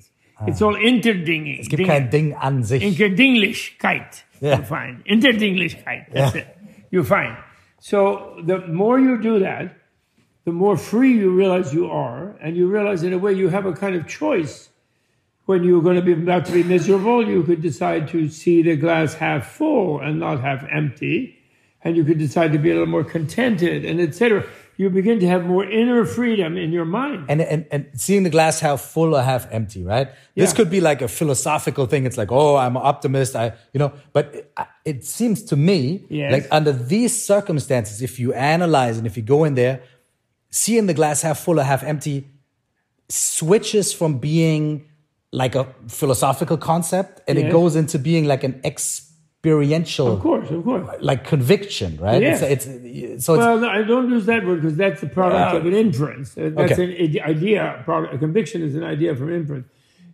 It's all interdinging. Es gibt kein Ding an sich. Interdinglichkeit. Yeah. You find interdinglichkeit. That's Yeah. it. You find. So the more you do that, the more free you realize you are, and you realize in a way you have a kind of choice. When you're going to be about to be miserable, you could decide to see the glass half full and not half empty, and you could decide to be a little more contented, and etc. You begin to have more inner freedom in your mind. and, and and seeing the glass half full or half empty, right? This could be like a philosophical thing. It's like, oh, I'm an optimist. I, you know, but it, it seems to me Yes. like under these circumstances, if you analyze and if you go in there, seeing the glass half full or half empty switches from being like a philosophical concept and it goes into being like an experiential, Of course, of course. like conviction, right? Yes. It's, it's so it's Well, no, I don't use that word because that's the product Uh, of an inference. Uh, That's okay. an idea. Product, a conviction is an idea from inference.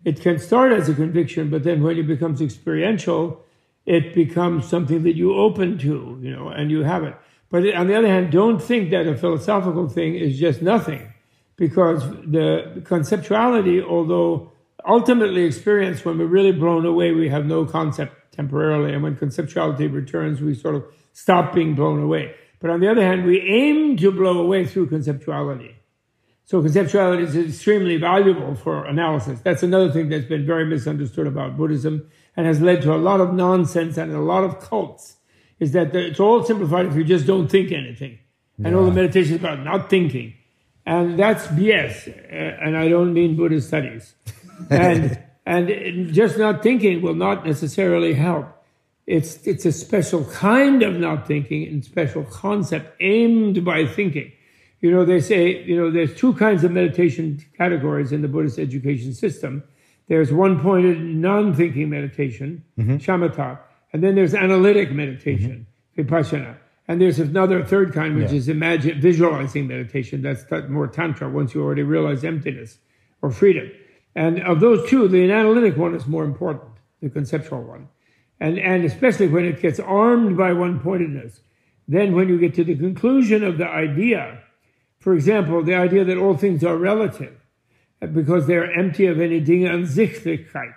It can start as a conviction, but then when it becomes experiential, it becomes something that you open to, you know, and you have it. But on the other hand, don't think that a philosophical thing is just nothing, because the conceptuality, although ultimately experienced when we're really blown away, we have no concept temporarily, and when conceptuality returns, we sort of stop being blown away. But on the other hand, we aim to blow away through conceptuality. So conceptuality is extremely valuable for analysis. That's another thing that's been very misunderstood about Buddhism and has led to a lot of nonsense and a lot of cults. Is that it's all simplified if you just don't think anything. And all the meditation is about not thinking. And that's BS. Uh, and I don't mean Buddhist studies. And, and just not thinking will not necessarily help. It's, it's a special kind of not thinking and special concept aimed by thinking. You know, they say, you know, there's two kinds of meditation categories in the Buddhist education system. There's one pointed non thinking meditation, mm-hmm. shamatha, and then there's analytic meditation, mm-hmm. vipassana. And there's another third kind, which yeah. is imagine visualizing meditation. That's more tantra once you already realize emptiness or freedom. And of those two, the analytic one is more important, the conceptual one. And, and especially when it gets armed by one pointedness. Then when you get to the conclusion of the idea, for example, the idea that all things are relative uh, because they're empty of any Dinge an Sichtigkeit.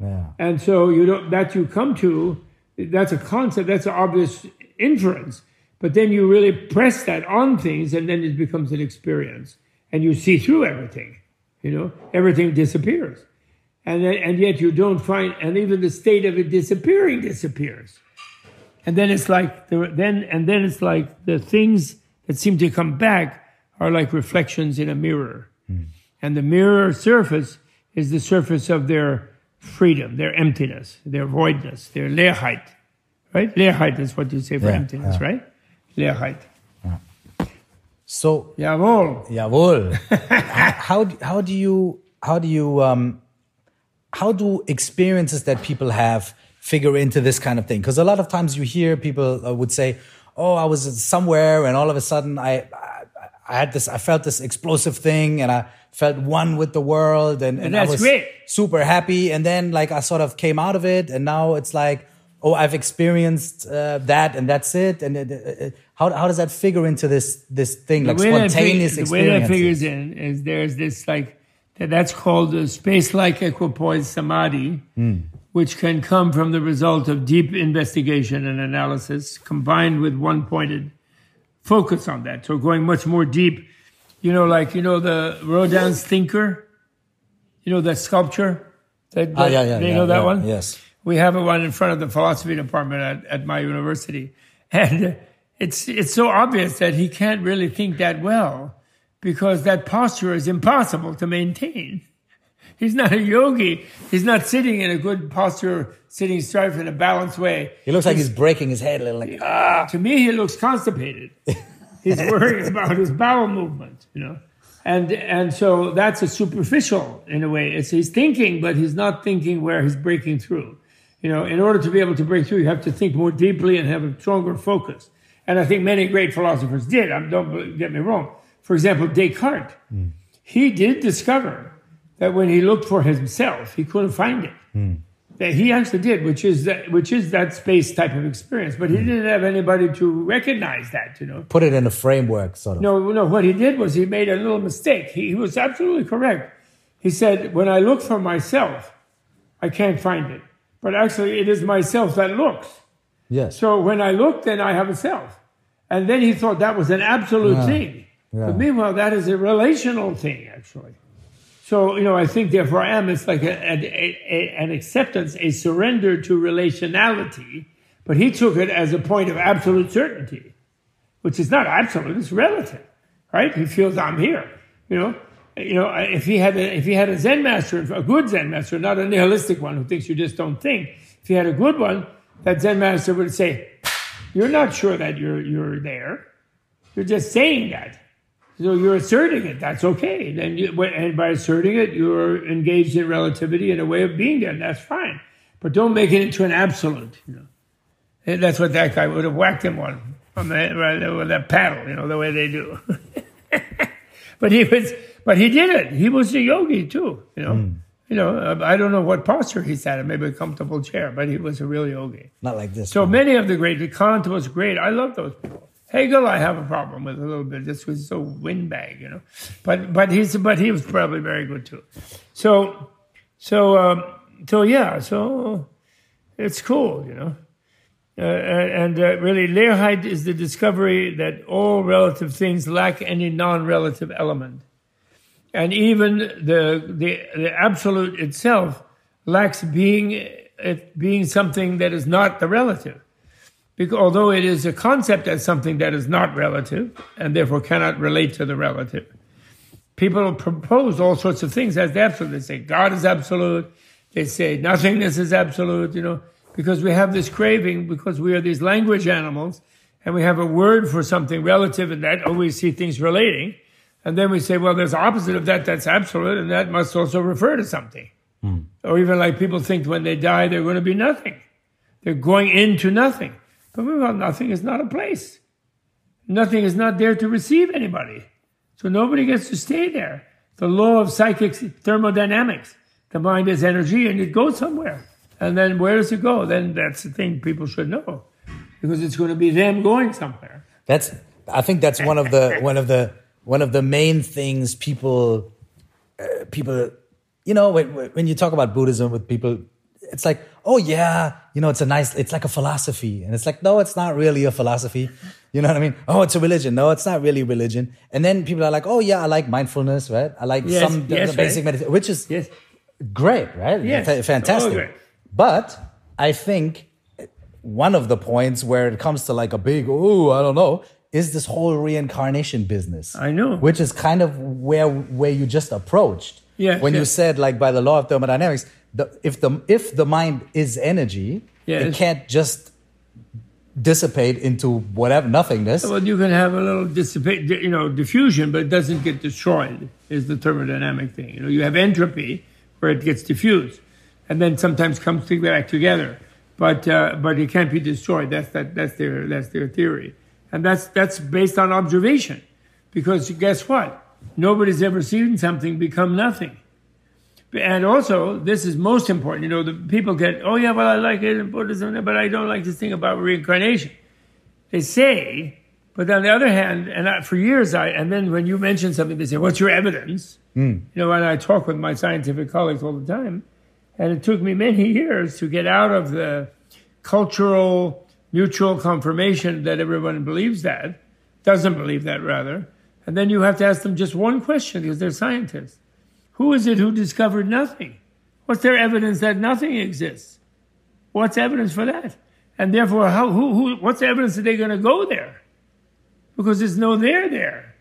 Yeah. And so you don't, that you come to, that's a concept, that's an obvious inference. But then you really press that on things and then it becomes an experience. And you see through everything. You know, everything disappears. And, then, and yet you don't find, and even the state of it disappearing disappears. And then it's like, the, then, and then it's like the things that seem to come back are like reflections in a mirror. Mm. And the mirror surface is the surface of their freedom, their emptiness, their voidness, their Leerheit. Right? Leerheit is what you say for yeah, emptiness, yeah. right? Leerheit. So, jawohl. Jawohl. how, how do you, how do you, um, how do experiences that people have figure into this kind of thing? Because a lot of times you hear people uh, would say, "Oh, I was somewhere, and all of a sudden I, I had this, I felt this explosive thing and I felt one with the world and, and, and I was great. super happy. And then like I sort of came out of it and now it's like, oh, I've experienced uh, that and that's it. And it, it, it, how, how does that figure into this, this thing, like spontaneous experience? The way that figures in is there's this like, that's called a space-like equipoise samadhi, mm. which can come from the result of deep investigation and analysis combined with one-pointed focus on that. So going much more deep, you know, like, you know, the Rodin's Thinker, you know, that sculpture? That, ah, yeah, yeah. You yeah, know that yeah, one? Yes. We have one in front of the philosophy department at, at my university. And it's, it's so obvious that he can't really think that well because that posture is impossible to maintain. He's not a yogi. He's not sitting in a good posture, sitting straight in a balanced way. He looks like he's, he's breaking his head a little. Like ah. To me, he looks constipated. he's worrying about his bowel movement, you know. And and so that's a superficial in a way. It's he's thinking, but he's not thinking where he's breaking through. You know, in order to be able to break through, you have to think more deeply and have a stronger focus. And I think many great philosophers did. don't get me wrong. For example, Descartes, mm. he did discover that when he looked for himself, he couldn't find it. Mm. That he actually did, which is that, which is that space type of experience. But he mm. didn't have anybody to recognize that, you know. Put it in a framework, sort of. No, no. What he did was he made a little mistake. He, he was absolutely correct. He said, "When I look for myself, I can't find it. But actually, it is myself that looks. Yes. So when I look, then I have a self. And then he thought that was an absolute yeah. thing. Yeah. But meanwhile, that is a relational thing, actually. So, you know, I think therefore I am, it's like a, a, a, an acceptance, a surrender to relationality, but he took it as a point of absolute certainty, which is not absolute, it's relative, right? He feels I'm here, you know. You know, if he had a, if he had a Zen master, a good Zen master, not a nihilistic one who thinks you just don't think. If he had a good one, that Zen master would say, "You're not sure that you're you're there. You're just saying that." So you're asserting it. That's okay. Then you, and by asserting it, you're engaged in relativity and a way of being there. And that's fine. But don't make it into an absolute. You know, and that's what that guy would have whacked him on on the, with that paddle. You know the way they do. but he was, but he did it. He was a yogi too. You know. Mm. You know, I don't know what posture he sat in, maybe a comfortable chair, but he was a real yogi. Not like this. So one. many of the great, Kant was great. I love those people. Hegel, I have a problem with a little bit. This was so windbag, you know. But but he's but he was probably very good too. So so um, so yeah. So it's cool, you know. Uh, and uh, really, Leerheit is the discovery that all relative things lack any non-relative element, and even the the, the absolute itself lacks being it being something that is not the relative. Because although it is a concept as something that is not relative and therefore cannot relate to the relative, people propose all sorts of things as the absolute. They say God is absolute. They say nothingness is absolute. You know because we have this craving because we are these language animals and we have a word for something relative and that always see things relating. And then we say, well, there's opposite of that that's absolute and that must also refer to something. Mm. Or even like people think when they die, they're going to be nothing. They're going into nothing. But well, nothing is not a place. Nothing is not there to receive anybody. So nobody gets to stay there. The law of psychic thermodynamics. The mind is energy and it goes somewhere. And then where does it go? Then that's the thing people should know, because it's going to be them going somewhere. That's I think that's one of the one of the one of the main things people uh, people you know when when you talk about Buddhism with people, it's like oh yeah you know it's a nice it's like a philosophy and it's like no it's not really a philosophy you know what I mean oh it's a religion no it's not really religion and then people are like oh yeah I like mindfulness right I like yes, some yes, basic right. meditation which is yes. great right yes. fantastic. Oh, but I think one of the points where it comes to like a big, oh, I don't know, is this whole reincarnation business. I know. Which is kind of where where you just approached. Yeah. When yes. you said like by the law of thermodynamics, the, if the if the mind is energy, it can't just dissipate into whatever nothingness. Well, you can have a little dissipate, you know, diffusion, but it doesn't get destroyed. Is the thermodynamic thing. You know, you have entropy where it gets diffused and then sometimes comes back together. But uh, but it can't be destroyed. That's that that's their that's their theory, and that's that's based on observation, because guess what? Nobody's ever seen something become nothing. And also, this is most important. You know, the people get, oh yeah, well I like it in Buddhism, but I don't like this thing about reincarnation. They say, but on the other hand, and I, for years I, and then when you mention something, they say, what's your evidence? Mm. You know, and I talk with my scientific colleagues all the time and it took me many years to get out of the cultural mutual confirmation that everyone believes that, doesn't believe that rather. And then you have to ask them just one question because they're scientists. Who is it who discovered nothing? What's their evidence that nothing exists? What's evidence for that? And therefore, how, who, who, what's the evidence that they're going to go there? Because there's no there there.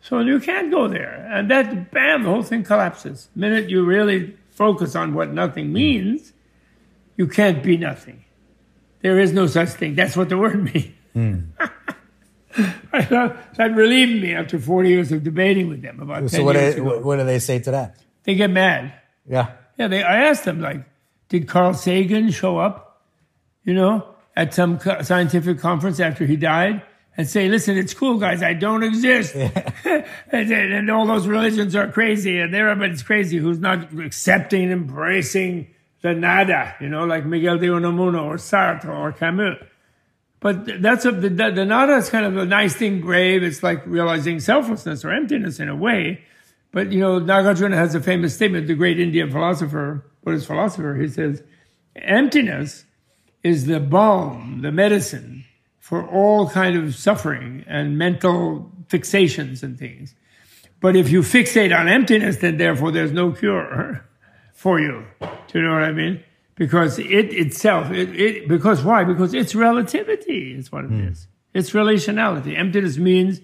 So you can't go there. And that, bam, the whole thing collapses. The minute you really focus on what nothing means, you can't be nothing. There is no such thing. That's what the word means. Mm. That relieved me after 40 years of debating with them about so 10 what years ago. What do they say to that? They get mad. Yeah. Yeah, they, I asked them, like, did Carl Sagan show up, you know, at some scientific conference after he died? and say, listen, it's cool, guys. I don't exist. Yeah. and, and, all those religions are crazy and everybody's crazy who's not accepting, embracing the nada, you know, like Miguel de Unamuno or Sartre or Camus. But that's a, the, the nada is kind of a nice thing, grave. It's like realizing selflessness or emptiness in a way. But, you know, Nagarjuna has a famous statement, the great Indian philosopher, Buddhist philosopher. He says, emptiness is the balm, the medicine for all kind of suffering and mental fixations and things. But if you fixate on emptiness, then therefore there's no cure for you. Do you know what I mean? Because it itself, it, it because why? Because it's relativity is what it mm. is. It's relationality. Emptiness means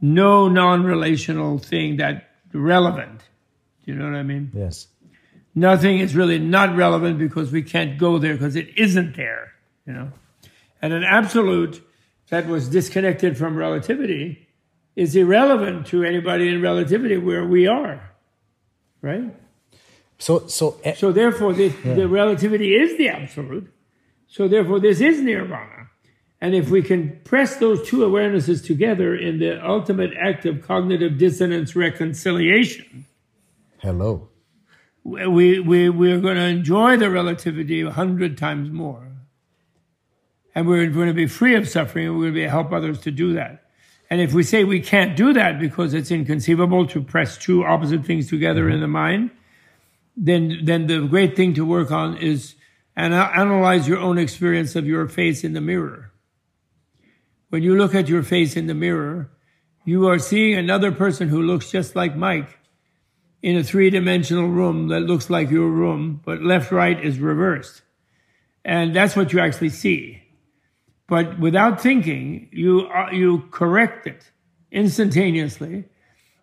no non-relational thing that relevant. Do you know what I mean? Yes. Nothing is really not relevant because we can't go there because it isn't there. You know and an absolute that was disconnected from relativity is irrelevant to anybody in relativity where we are, right? So, so, uh, so therefore, this, yeah. the relativity is the absolute. So therefore, this is nirvana. And if we can press those two awarenesses together in the ultimate act of cognitive dissonance reconciliation, hello, we we we're going to enjoy the relativity a hundred times more and we're going to be free of suffering, and we're going to be help others to do that. And if we say we can't do that because it's inconceivable to press two opposite things together in the mind, then then the great thing to work on is and analyze your own experience of your face in the mirror. When you look at your face in the mirror, you are seeing another person who looks just like Mike in a three dimensional room that looks like your room, but left right is reversed. And that's what you actually see. But without thinking, you, uh, you correct it instantaneously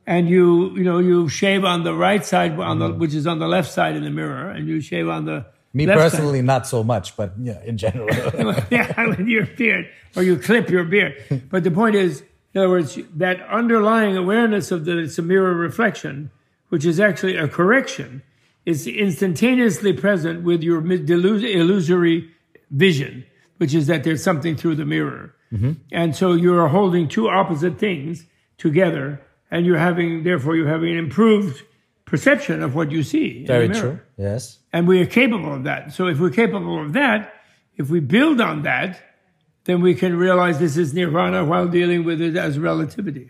and you you know you shave on the right side on the which is on the left side in the mirror and you shave on the me personally side. not so much but yeah in general yeah with your beard or you clip your beard but the point is in other words that underlying awareness of that it's a mirror reflection which is actually a correction is instantaneously present with your illusory vision which is that there's something through the mirror mm-hmm. and so you're holding two opposite things together and you're having, therefore, you're having an improved perception of what you see. Very true. Yes. And we are capable of that. So if we're capable of that, if we build on that, then we can realize this is nirvana while dealing with it as relativity.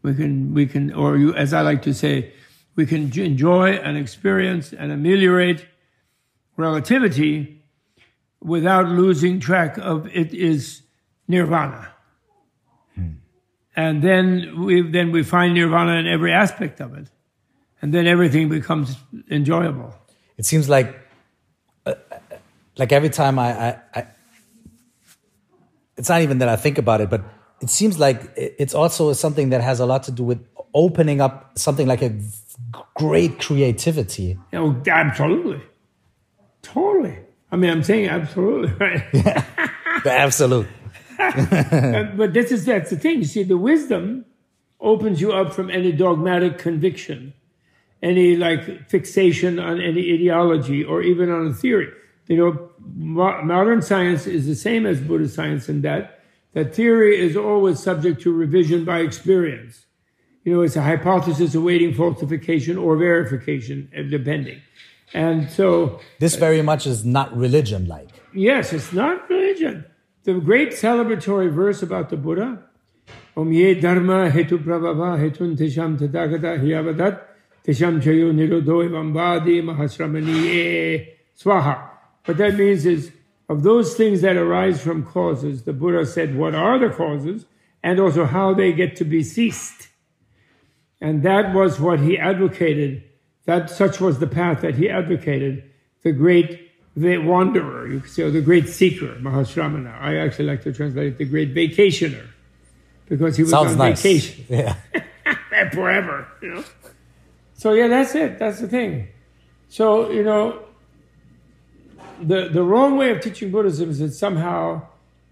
We can, we can, or you, as I like to say, we can enjoy and experience and ameliorate relativity without losing track of it is nirvana and then we then we find nirvana in every aspect of it, and then everything becomes enjoyable. It seems like, uh, like every time I, I, I, it's not even that I think about it, but it seems like it's also something that has a lot to do with opening up something like a great creativity. Oh, absolutely, totally. I mean, I'm saying absolutely, right? Yeah, absolute. but this is that's the thing. You see, the wisdom opens you up from any dogmatic conviction, any like fixation on any ideology or even on a theory. You know, mo- modern science is the same as Buddhist science in that that theory is always subject to revision by experience. You know, it's a hypothesis awaiting falsification or verification, uh, depending. And so, this very much is not religion like. Yes, it's not religion the great celebratory verse about the Buddha, Om ye dharma hetu prabhava hetun tesham tathagata hiyavadat tesham chayo nirodho vambadi mahasramaniye swaha. What that means is, of those things that arise from causes, the Buddha said what are the causes and also how they get to be ceased. And that was what he advocated. That such was the path that he advocated. The great the wanderer, you could say, or the great seeker, Mahasramana. I actually like to translate it the great vacationer, because he was Sounds on nice. vacation. Yeah. forever, you know. So yeah, that's it. That's the thing. So, you know, the the wrong way of teaching Buddhism is that somehow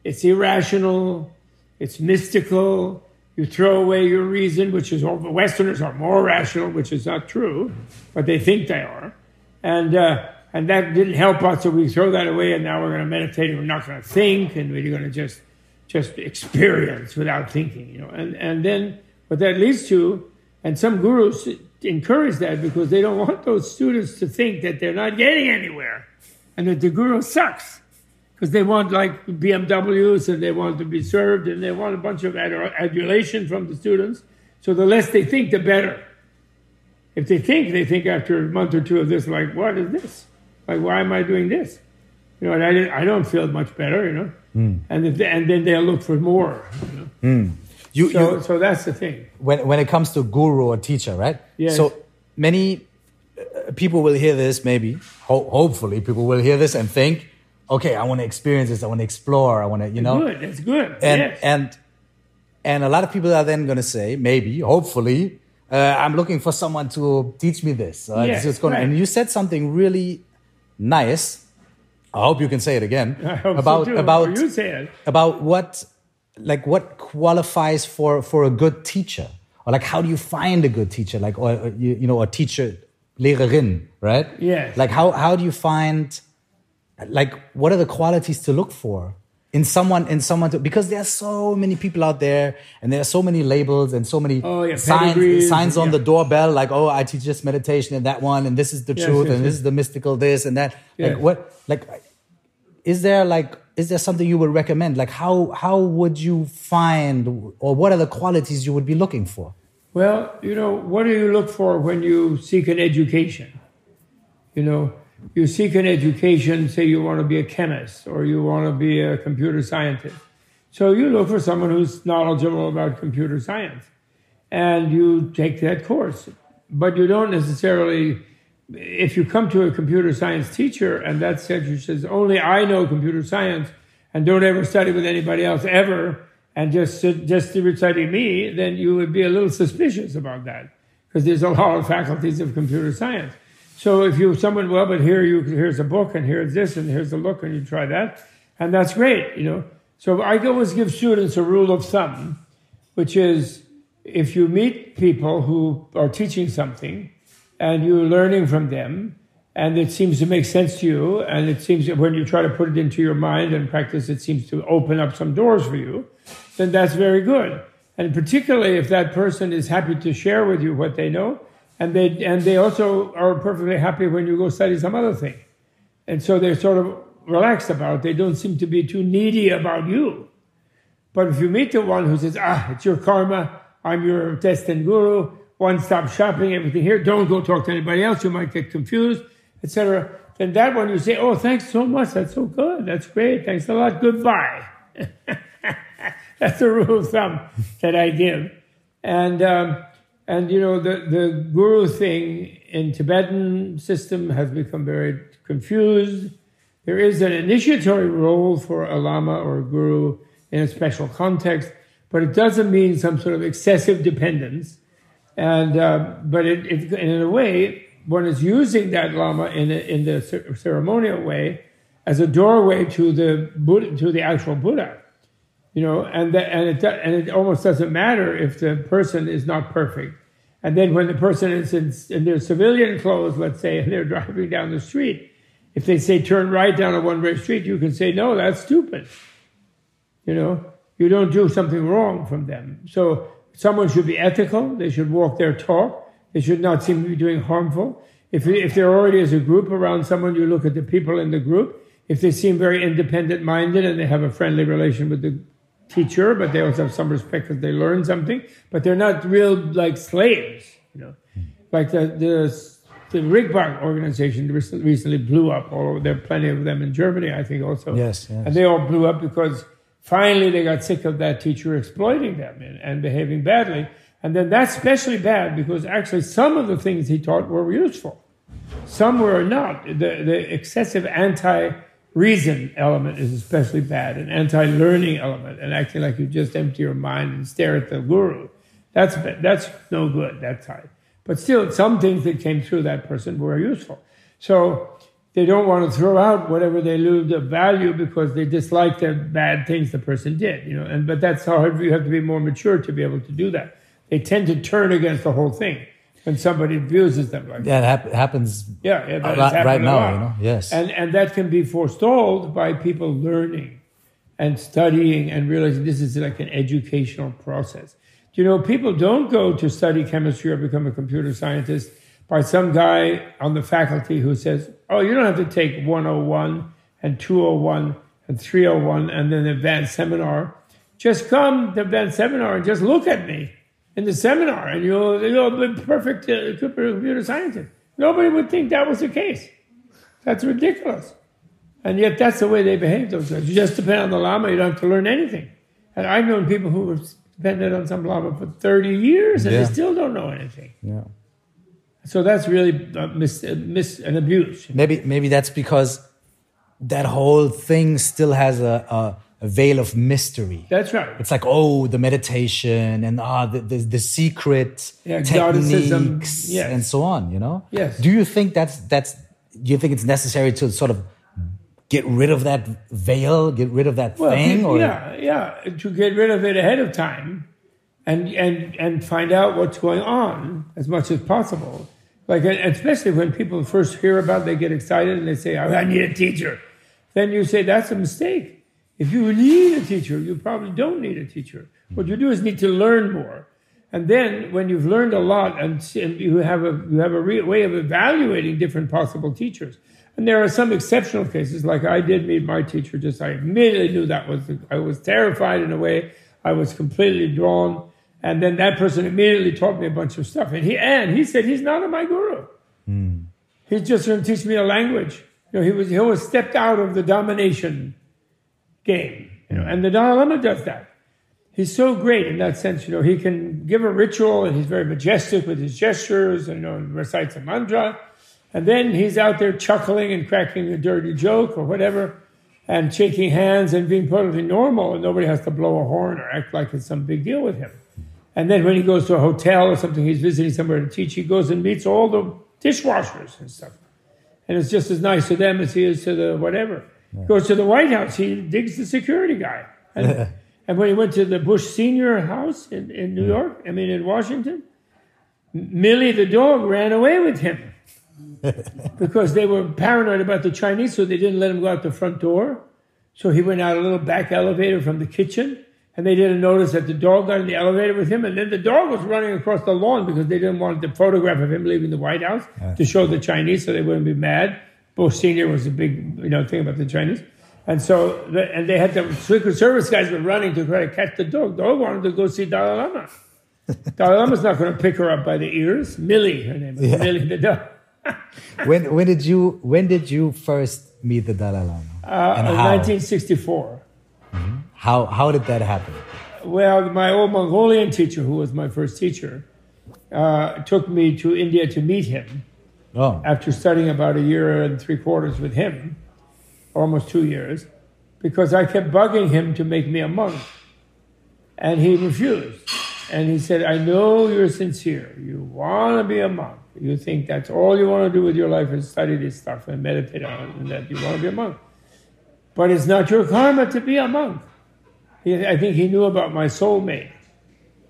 it's irrational, it's mystical, you throw away your reason, which is all the Westerners are more rational, which is not true, but they think they are. And uh, and that didn't help us, so we throw that away, and now we're going to meditate, and we're not going to think, and we're going to just just experience without thinking, you know. And and then what that leads to, and some gurus encourage that because they don't want those students to think that they're not getting anywhere, and that the guru sucks, because they want like BMWs and they want to be served, and they want a bunch of adulation from the students. So the less they think, the better. If they think, they think after a month or two of this, like, what is this? Like, why am I doing this? You know, and I, I don't feel much better, you know. Mm. And, if, and then they'll look for more. You know? mm. you, so, you, so that's the thing. When, when it comes to guru or teacher, right? Yes. So many uh, people will hear this, maybe, ho- hopefully, people will hear this and think, okay, I want to experience this, I want to explore, I want to, you know. It's good, that's good. And, yes. and, and a lot of people are then going to say, maybe, hopefully, uh, I'm looking for someone to teach me this. Uh, yes, this right. And you said something really nice. I hope you can say it again. About so about you say it. about what like what qualifies for for a good teacher. Or like how do you find a good teacher? Like or, or you, you know a teacher Lehrerin right? Yes. Like how how do you find like what are the qualities to look for in someone in someone to, because there are so many people out there and there are so many labels and so many oh, yeah, signs signs on yeah. the doorbell like oh I teach this meditation and that one and this is the yes, truth yes, and yes. this is the mystical this and that. Like what like is there like is there something you would recommend? Like how how would you find or what are the qualities you would be looking for? Well you know what do you look for when you seek an education? You know you seek an education, say you want to be a chemist or you want to be a computer scientist. So you look for someone who's knowledgeable about computer science and you take that course. But you don't necessarily, if you come to a computer science teacher and that teacher says, only I know computer science and don't ever study with anybody else ever, and just, just reciting me, then you would be a little suspicious about that because there's a lot of faculties of computer science. So if you someone well, but here you here's a book and here's this and here's a look and you try that, and that's great, you know. So I always give students a rule of thumb, which is if you meet people who are teaching something and you're learning from them and it seems to make sense to you and it seems that when you try to put it into your mind and practice it seems to open up some doors for you then that's very good and particularly if that person is happy to share with you what they know and they and they also are perfectly happy when you go study some other thing and so they're sort of relaxed about it they don't seem to be too needy about you but if you meet the one who says ah it's your karma I'm your destined guru, one stop shopping, everything here. Don't go talk to anybody else. You might get confused, etc. Then that one you say, oh, thanks so much. That's so good. That's great. Thanks a lot. Goodbye. That's the rule of thumb that I give. And, um, and you know, the, the guru thing in Tibetan system has become very confused. There is an initiatory role for a lama or a guru in a special context but it doesn't mean some sort of excessive dependence. And uh, but it, it, in a way, one is using that lama in a, in the ceremonial way as a doorway to the Buddha, to the actual Buddha. You know, and that, and it and it almost doesn't matter if the person is not perfect. And then when the person is in, in their civilian clothes, let's say, and they're driving down the street, if they say turn right down a one-way street, you can say no, that's stupid. You know, you don't do something wrong from them. So someone should be ethical. They should walk their talk. They should not seem to be doing harmful. If, if they're already as a group around someone, you look at the people in the group. If they seem very independent minded and they have a friendly relation with the teacher, but they also have some respect because they learn something, but they're not real like slaves, you know, hmm. like the, the, the Rigpa organization recently blew up. Although there are plenty of them in Germany, I think also. Yes, yes. And they all blew up because Finally, they got sick of that teacher exploiting them and, and behaving badly. And then that's especially bad because actually some of the things he taught were useful. Some were not. The, the excessive anti reason element is especially bad, an anti learning element, and acting like you just empty your mind and stare at the guru. That's, that's no good, that type. But still, some things that came through that person were useful. So they don't want to throw out whatever they lose of value because they dislike the bad things the person did, you know. And but that's how you have to be more mature to be able to do that. They tend to turn against the whole thing when somebody abuses them like yeah, that. happens. Yeah, yeah that right, right now, you know. Yes, and and that can be forestalled by people learning and studying and realizing this is like an educational process. You know, people don't go to study chemistry or become a computer scientist by some guy on the faculty who says, oh, you don't have to take 101 and 201 and 301 and then advanced seminar. Just come to advanced seminar and just look at me in the seminar and you'll, you'll be perfect uh, computer scientist. Nobody would think that was the case. That's ridiculous. And yet that's the way they behave those guys. You just depend on the Lama, you don't have to learn anything. And I've known people who have depended on some Lama for 30 years and yeah. they still don't know anything. Yeah. So that's really a mis, a mis an abuse. Maybe maybe that's because that whole thing still has a, a, a, veil of mystery. That's right. It's like oh, the meditation and ah, the, the, the secret yeah, techniques yes. and so on. You know. Yes. Do you think that's that's? Do you think it's necessary to sort of get rid of that veil, get rid of that well, thing? Or? Yeah, yeah, to get rid of it ahead of time and and and find out what's going on as much as possible. Like especially when people first hear about, it, they get excited and they say, oh, "I need a teacher." Then you say that's a mistake. If you need a teacher, you probably don't need a teacher. What you do is need to learn more. And then when you've learned a lot and, and you have a, you have a re- way of evaluating different possible teachers. And there are some exceptional cases, like I did meet my teacher, just I immediately knew that was, I was terrified in a way. I was completely drawn. And then that person immediately taught me a bunch of stuff. And he and he said he's not my guru. Mm. He's just going to teach me a language. You know, he was he always stepped out of the domination game. You know, and the Dalai Lama does that. He's so great in that sense. You know, he can give a ritual, and he's very majestic with his gestures, and you know, recites a mantra, and then he's out there chuckling and cracking a dirty joke or whatever, and shaking hands and being perfectly normal, and nobody has to blow a horn or act like it's some big deal with him. And then when he goes to a hotel or something, he's visiting somewhere to teach, he goes and meets all the dishwashers and stuff. And it's just as nice to them as he is to the whatever. Yeah. Goes to the White House, he digs the security guy. And, and when he went to the Bush Senior house in, in New York, I mean in Washington, Millie the dog ran away with him because they were paranoid about the Chinese, so they didn't let him go out the front door. So he went out a little back elevator from the kitchen and they didn't notice that the dog got in the elevator with him, and then the dog was running across the lawn because they didn't want the photograph of him leaving the White House yeah. to show the Chinese so they wouldn't be mad. Bush Senior was a big you know thing about the Chinese, and so the, and they had the Secret Service guys were running to try to catch the dog. The dog wanted to go see Dalai Lama. Dalai Lama's not going to pick her up by the ears. Millie, her name is yeah. Millie the dog. when when did you when did you first meet the Dalai Lama? Uh, in 1964. Mm-hmm. How, how did that happen? Well, my old Mongolian teacher, who was my first teacher, uh, took me to India to meet him. Oh. After studying about a year and three quarters with him, almost two years, because I kept bugging him to make me a monk. And he refused. And he said, I know you're sincere. You want to be a monk. You think that's all you want to do with your life is study this stuff and meditate on it, and that you want to be a monk. But it's not your karma to be a monk. He, I think he knew about my soulmate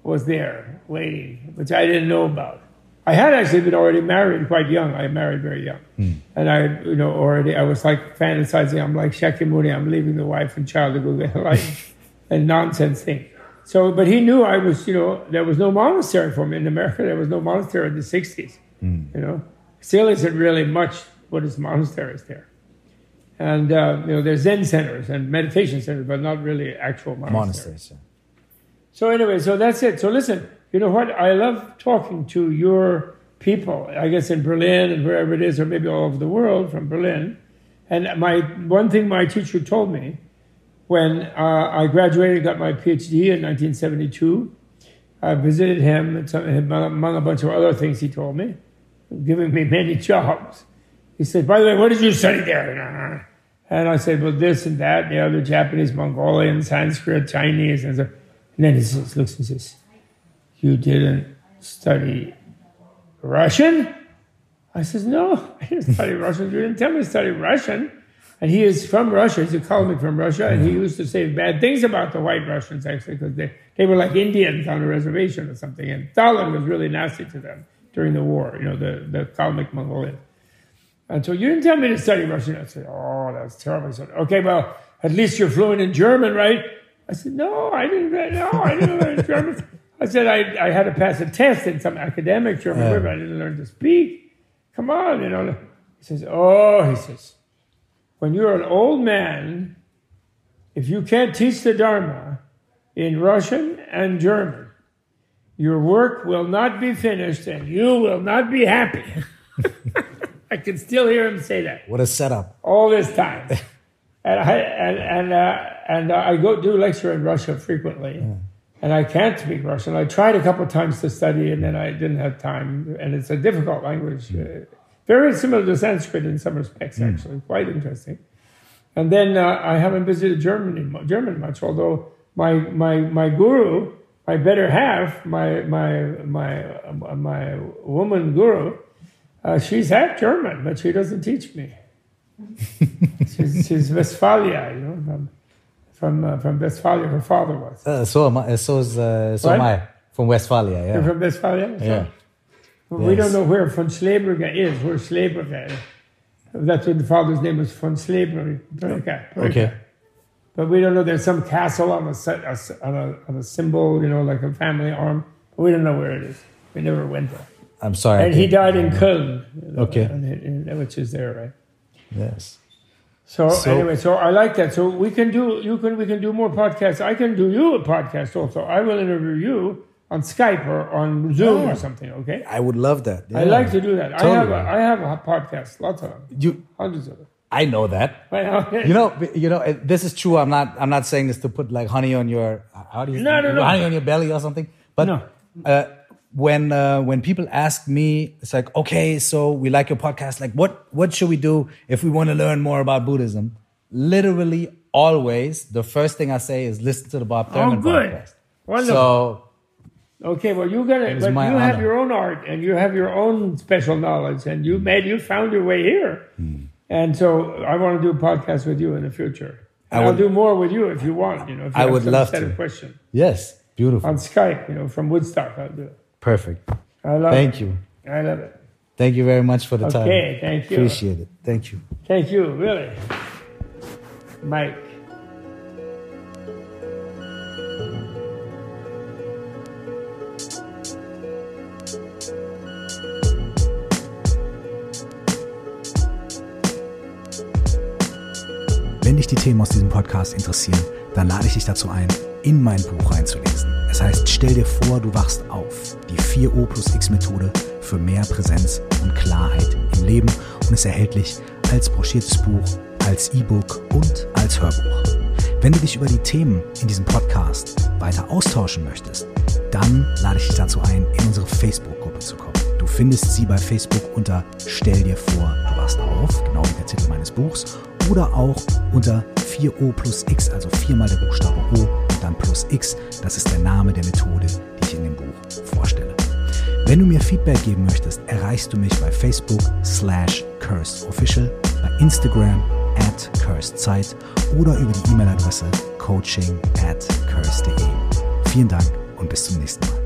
was there waiting, which I didn't know about. I had actually been already married quite young. I married very young, mm. and I, you know, already I was like fantasizing. I'm like Shakyamuni. I'm leaving the wife and child to go get a life, and nonsense thing. So, but he knew I was, you know, there was no monastery for me in America. There was no monastery in the '60s. Mm. You know, still isn't really much. What is monasteries there? And uh, you know, there's Zen centers and meditation centers, but not really actual monasteries. monasteries. So anyway, so that's it. So listen, you know what? I love talking to your people. I guess in Berlin and wherever it is, or maybe all over the world from Berlin. And my one thing my teacher told me when uh, I graduated, got my PhD in 1972. I visited him, and among a bunch of other things he told me, giving me many jobs. He said, "By the way, what did you study there?" And I said, well, this and that, and the other Japanese, Mongolian, Sanskrit, Chinese. And, so, and then he looks and says, you didn't study Russian? I says, no, I didn't study Russian. You didn't tell me to study Russian. And he is from Russia. He's a colleague from Russia. And he used to say bad things about the white Russians, actually, because they, they were like Indians on a reservation or something. And Stalin was really nasty to them during the war, you know, the, the Kalmyk Mongolians. And so you didn't tell me to study Russian. I said, oh, that's terrible. I said, okay, well, at least you're fluent in German, right? I said, no, I didn't, no, I didn't learn German. I said, I, I had to pass a test in some academic German, yeah. but I didn't learn to speak. Come on, you know. He says, oh, he says, when you're an old man, if you can't teach the Dharma in Russian and German, your work will not be finished and you will not be happy. I can still hear him say that. What a setup! All this time, and I and and uh, and uh, I go do lecture in Russia frequently, yeah. And I can't speak Russian. I tried a couple of times to study, and then I didn't have time. And it's a difficult language, mm. uh, very similar to Sanskrit in some respects, mm. actually, quite interesting. And then uh, I haven't visited Germany German much, although my my my guru, my better half, my my my uh, my woman guru uh, she's half German, but she doesn't teach me. she's, she's Westphalia, you know, from from, uh, from Westphalia. Her father was. Uh, so am I. So is uh, so am I from Westphalia. Yeah. You're from Westphalia. So, yeah. We yes. don't know where von Schlebrügge is. Where Schlebrügge is. That's what the father's name was, von Schlebrügge. Okay. But we don't know. There's some castle on a, on a on a symbol, you know, like a family arm. But we don't know where it is. We never went there. I'm sorry. And he died in Köln. Okay. which is there, right? Yes. So, so, anyway, so I like that. So we can do you can we can do more podcasts. I can do you a podcast also. I will interview you on Skype or on Zoom or something. Okay. I would love that. I like to do that. I have a, I have a podcast, lots of them, You, hundreds of them. I know that. You know, you know. This is true. I'm not. I'm not saying this to put like honey on your. How do you? No, no, no. Honey on your belly or something. But No. uh, when uh, when people ask me, it's like, okay, so we like your podcast. Like, what what should we do if we want to learn more about Buddhism? Literally, always, the first thing I say is listen to the Bob Thurman Oh, good. podcast. Wonderful. So Okay, well, you got it, but you have your own art and you have your own special knowledge, and you made you found your way here. Hmm. And so, I want to do a podcast with you in the future. I And I'll do more with you if you want. You know, if you I would love to. of questions yes, beautiful, on Skype. You know, from Woodstock, I'll do it. Perfect. I love Thank it. you. I love it. Thank you very much for the time. Okay, thank you. Appreciate it. Thank you. Thank you, really, Mike. Wenn dich die Themen aus diesem Podcast interessieren, dann lade ich dich dazu ein, in mein Buch reinzulesen. Es heißt, stell dir vor, du wachst auf. Die 4O plus X Methode für mehr Präsenz und Klarheit im Leben und ist erhältlich als broschiertes Buch, als E-Book und als Hörbuch. Wenn du dich über die Themen in diesem Podcast weiter austauschen möchtest, dann lade ich dich dazu ein, in unsere Facebook-Gruppe zu kommen. Du findest sie bei Facebook unter Stell dir vor, du wachst auf, genau wie der Titel meines Buchs, oder auch unter 4O plus X, also viermal der Buchstabe O und dann plus X. Das ist der Name der Methode, die ich in dem Buch vorstelle. Wenn du mir Feedback geben möchtest, erreichst du mich bei Facebook slash cursedofficial, bei Instagram at cursedzeit oder über die E-Mail-Adresse coaching at curse.de. Vielen Dank und bis zum nächsten Mal.